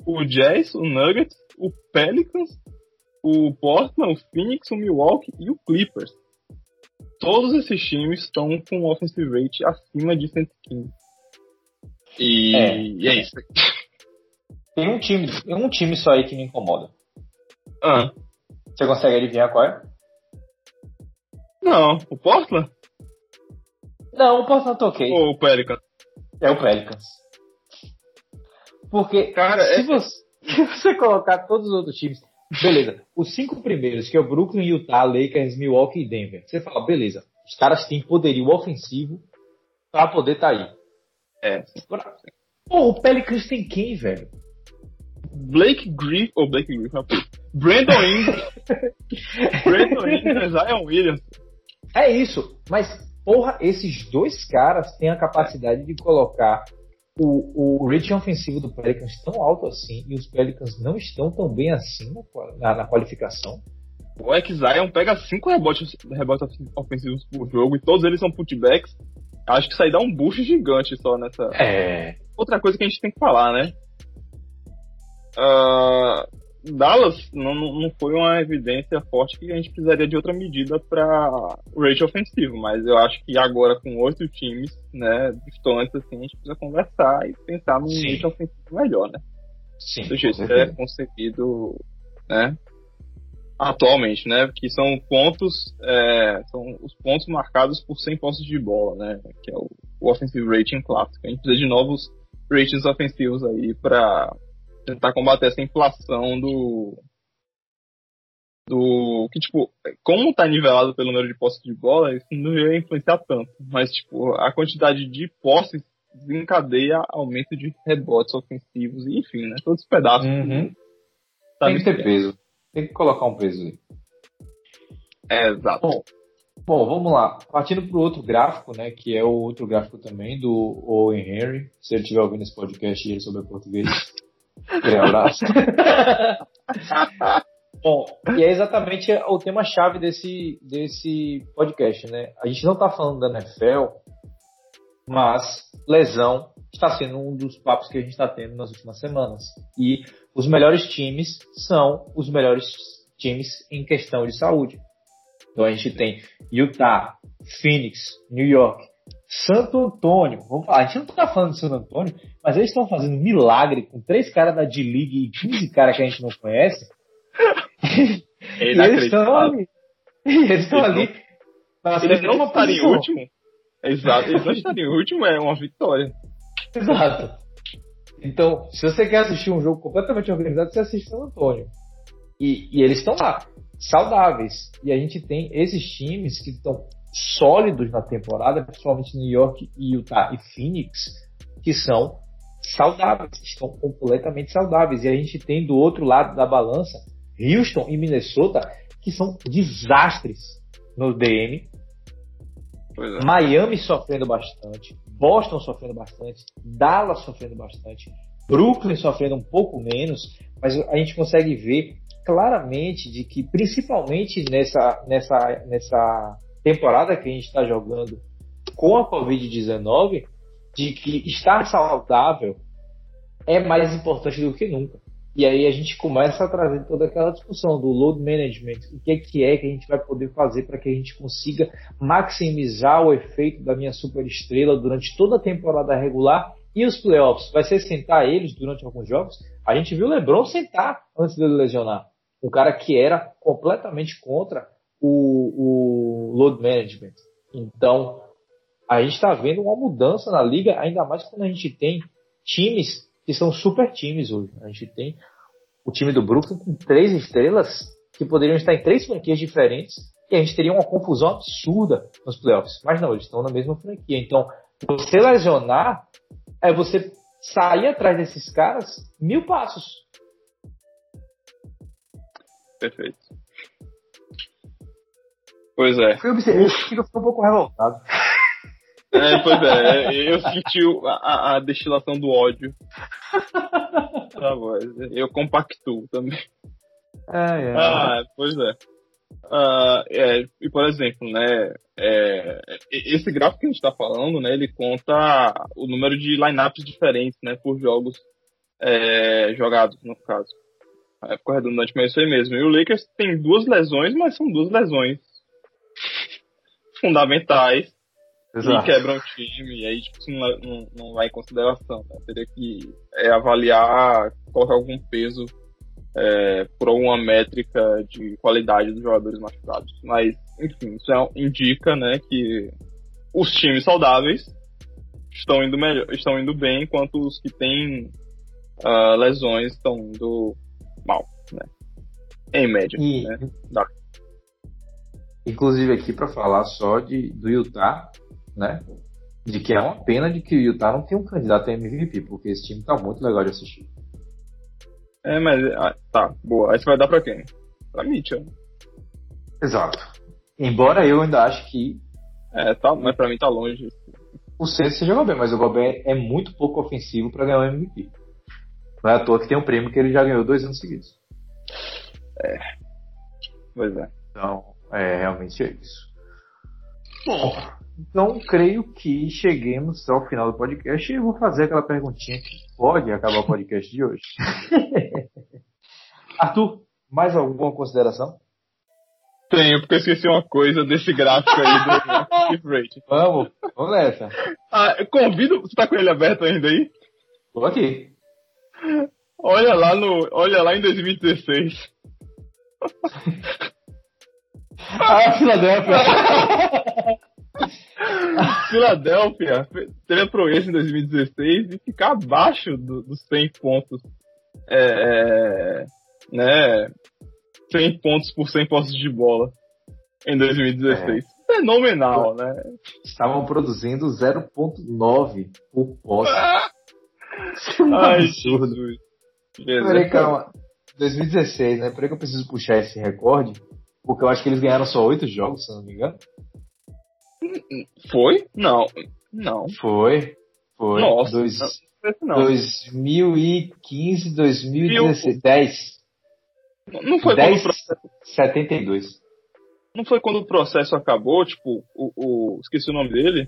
o Jazz, o Nuggets, o Pelicans, o Portland, o Phoenix, o Milwaukee e o Clippers. Todos esses times estão com offensive rate acima de 115. E é, e é isso. Tem um time, um time só aí que me incomoda. Ah. Você consegue adivinhar qual é? Não, o Portland? Não, o Portland tá ok. Ou o Pelicans? É o Pelicans. Porque Cara, se, é... você, (laughs) se você colocar todos os outros times, beleza, os cinco primeiros, que é o Brooklyn, Utah, Lakers, Milwaukee e Denver, você fala, beleza, os caras têm poderio ofensivo pra poder estar tá aí. É. Pô, o Pelicans tem quem, velho? Blake Griffin, ou Blake Griffin, Brandon Ingram, (laughs) Brandon Ingram, Zion Williams. É isso, mas porra, esses dois caras têm a capacidade de colocar o, o rating ofensivo do Pelicans tão alto assim e os Pelicans não estão tão bem assim na, na qualificação. O X Zion pega 5 rebotes, rebotes ofensivos por jogo e todos eles são putbacks. Acho que isso aí dá um boost gigante só nessa. É. Outra coisa que a gente tem que falar, né? Uh, Dallas não, não foi uma evidência forte que a gente precisaria de outra medida para o rate ofensivo, mas eu acho que agora com oito times, né, distantes assim, a gente precisa conversar e pensar num Sim. rate ofensivo melhor, né? Sim. Do jeito que é concebido, né, atualmente, né, que são pontos, é, são os pontos marcados por 100 postos de bola, né, que é o, o offensive rating clássico. A gente precisa de novos ratings ofensivos aí para tentar combater essa inflação do. Do. Que, tipo, como tá nivelado pelo número de posses de bola, isso não ia influenciar tanto. Mas, tipo, a quantidade de posses desencadeia aumento de rebotes ofensivos e, enfim, né? Todos os pedaços. Uhum. Tá Tem que ter peso. Tem que colocar um peso aí. É, exato. Bom, bom, vamos lá. Partindo para o outro gráfico, né? Que é o outro gráfico também do Owen Henry. Se ele estiver ouvindo esse podcast aí sobre português. Aquele abraço. (laughs) Bom, e é exatamente o tema-chave desse, desse podcast, né? A gente não está falando da NFL, mas lesão está sendo um dos papos que a gente está tendo nas últimas semanas. E os melhores times são os melhores times em questão de saúde. Então a gente tem Utah, Phoenix, New York, Santo Antônio. Vamos falar, a gente não está falando de Santo Antônio, mas eles estão fazendo milagre com três caras da D-League e 15 caras que a gente não conhece. É (laughs) eles estão ali. Eles estão ali. Eles não estarem em último. Exato, eles não estarem em último é uma vitória. Exato. Então, se você quer assistir um jogo completamente organizado, você assiste San Antônio. E, e eles estão lá, saudáveis. E a gente tem esses times que estão sólidos na temporada, principalmente New York, Utah e Phoenix, que são saudáveis, estão completamente saudáveis. E a gente tem do outro lado da balança Houston e Minnesota, que são desastres no DM. É. Miami sofrendo bastante, Boston sofrendo bastante, Dallas sofrendo bastante, Brooklyn sofrendo um pouco menos, mas a gente consegue ver claramente de que, principalmente nessa, nessa, nessa temporada que a gente está jogando com a Covid-19, de que estar saudável é mais importante do que nunca. E aí a gente começa a trazer toda aquela discussão do load management, o que é que, é que a gente vai poder fazer para que a gente consiga maximizar o efeito da minha super estrela durante toda a temporada regular e os playoffs. Vai ser sentar eles durante alguns jogos? A gente viu o LeBron sentar antes dele lesionar. Um cara que era completamente contra o, o load management. Então, a gente está vendo uma mudança na liga, ainda mais quando a gente tem times que são super times hoje. A gente tem o time do Brooklyn com três estrelas que poderiam estar em três franquias diferentes e a gente teria uma confusão absurda nos playoffs. Mas não, eles estão na mesma franquia. Então, você lesionar é você sair atrás desses caras mil passos. Perfeito. Pois é. Eu, eu fico um pouco revoltado. É, pois é, eu senti a, a destilação do ódio. Tá eu compactuo também. É, é. Ah, pois é. Uh, é. E por exemplo, né, é, esse gráfico que a gente está falando, né, ele conta o número de lineups diferentes, né, por jogos é, jogados, no caso. É, ficou redundante, mas é isso aí mesmo. E o Lakers tem duas lesões, mas são duas lesões fundamentais Exato. e quebram o time, e aí tipo, isso não, não, não vai em consideração. Né? Teria que é, avaliar, colocar algum peso é, por alguma métrica de qualidade dos jogadores machucados. Mas, enfim, isso é, indica né, que os times saudáveis estão indo, melhor, estão indo bem, enquanto os que têm uh, lesões estão indo mal, né? Em média, e, né? Inclusive aqui para falar só de, do Utah, né? De que é uma pena de que o Utah não tem um candidato a MVP, porque esse time tá muito legal de assistir. É, mas ah, tá, boa. Aí você vai dar pra quem? Pra Mitchell. Exato. Embora eu ainda acho que. É, tá, mas pra mim tá longe. O César jogou bem, mas o Gobert é muito pouco ofensivo para ganhar o MVP. Não é à toa que tem um prêmio que ele já ganhou dois anos seguidos. É. Pois é. Então, é realmente é isso. Bom, então, creio que cheguemos ao final do podcast e eu vou fazer aquela perguntinha que pode acabar o podcast de hoje. (laughs) Arthur, mais alguma consideração? Tenho, porque eu esqueci uma coisa desse gráfico aí do (laughs) rate. Vamos, vamos nessa. Ah, eu convido. Você tá com ele aberto ainda aí? Tô aqui. Olha lá no. Olha lá em 2016. (laughs) ah, Filadélfia! (laughs) Filadélfia teve a proeza em 2016 de ficar abaixo do, dos 100 pontos. É, é, né, 100 pontos por 100 postos de bola em 2016. É. Fenomenal, né? Estavam produzindo 0.9 por posse. Ah! Ai, Jesus. Peraí, calma. 2016, né? Peraí que eu preciso puxar esse recorde. Porque eu acho que eles ganharam só 8 jogos, se não me engano. Foi? Não. Não. Foi. Foi. Nossa. Dois, não, 2015, 2016. 10. Não foi 10, quando o processo... 72. Não foi quando o processo acabou, tipo, o, o esqueci o nome dele.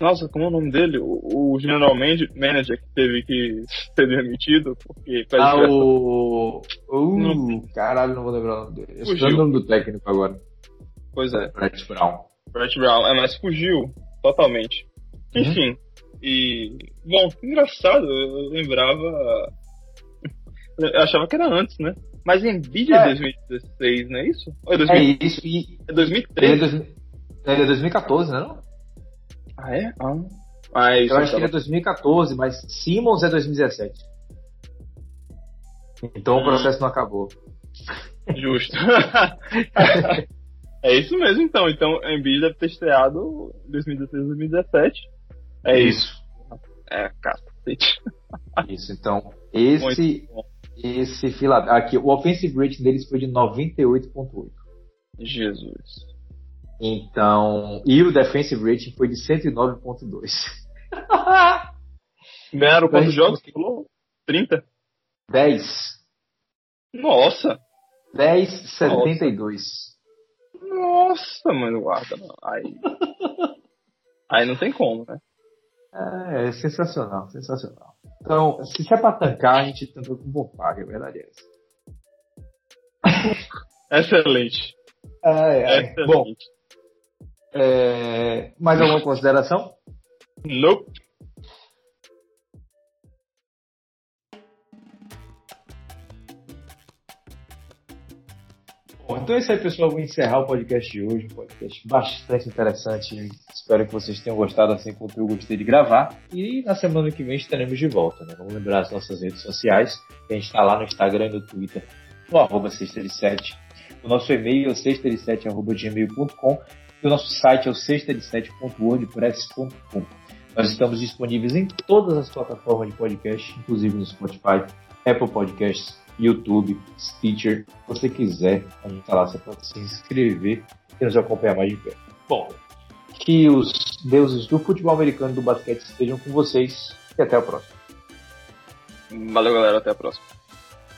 Nossa, como é o nome dele? O, o general manager que teve que (laughs) ser demitido porque Ah, o. Uh, não... caralho, não vou lembrar o nome dele. Eu estou o nome do técnico agora. Pois é. Brett Brown. Brett Brown, é, mas fugiu totalmente. Uhum. Enfim, e. Bom, engraçado, eu lembrava. Eu achava que era antes, né? Mas em vídeo é 2016, não é isso? Ou é, 2000... é isso, e. É 2013. Ele é, dois... ele é 2014, né? Não? Ah, é? Ah. ah é eu acho que ele é 2014, mas Simmons é 2017. Então hum. o processo não acabou. Justo. (laughs) É isso mesmo, então. Então, a Embiid deve ter estreado em 2016, 2017. É isso. isso. É, cacete. Isso, então, esse, esse fila, aqui, o offensive rating deles foi de 98.8. Jesus. Então, e o defensive rating foi de 109.2. (laughs) Ganharam quantos jogos? 30? 10. Nossa! 10, 72. Nossa. Mano, guarda. Aí. (laughs) Aí não tem como, né? É, é sensacional, sensacional. Então, se é pra tancar, a gente tancou com Bofag, a verdade é essa. (laughs) Excelente. É, é. Excelente. Bom, é, mais alguma consideração? Nope. Bom, então é isso aí, pessoal. Vou encerrar o podcast de hoje. Um podcast bastante interessante. Espero que vocês tenham gostado assim como eu gostei de gravar. E na semana que vem estaremos de volta. Né? Vamos lembrar as nossas redes sociais. A gente está lá no Instagram e no Twitter, no arroba 637. O nosso e-mail é sexta7.gmail.com o nosso site é o sexta7.wordpress.com. Nós estamos disponíveis em todas as plataformas de podcast, inclusive no Spotify, Apple Podcasts, YouTube, Stitcher. Se você quiser, a gente está lá, você pode se inscrever e nos acompanhar mais de perto. Bom, que os deuses do futebol americano e do basquete estejam com vocês e até a próxima. Valeu, galera. Até a próxima.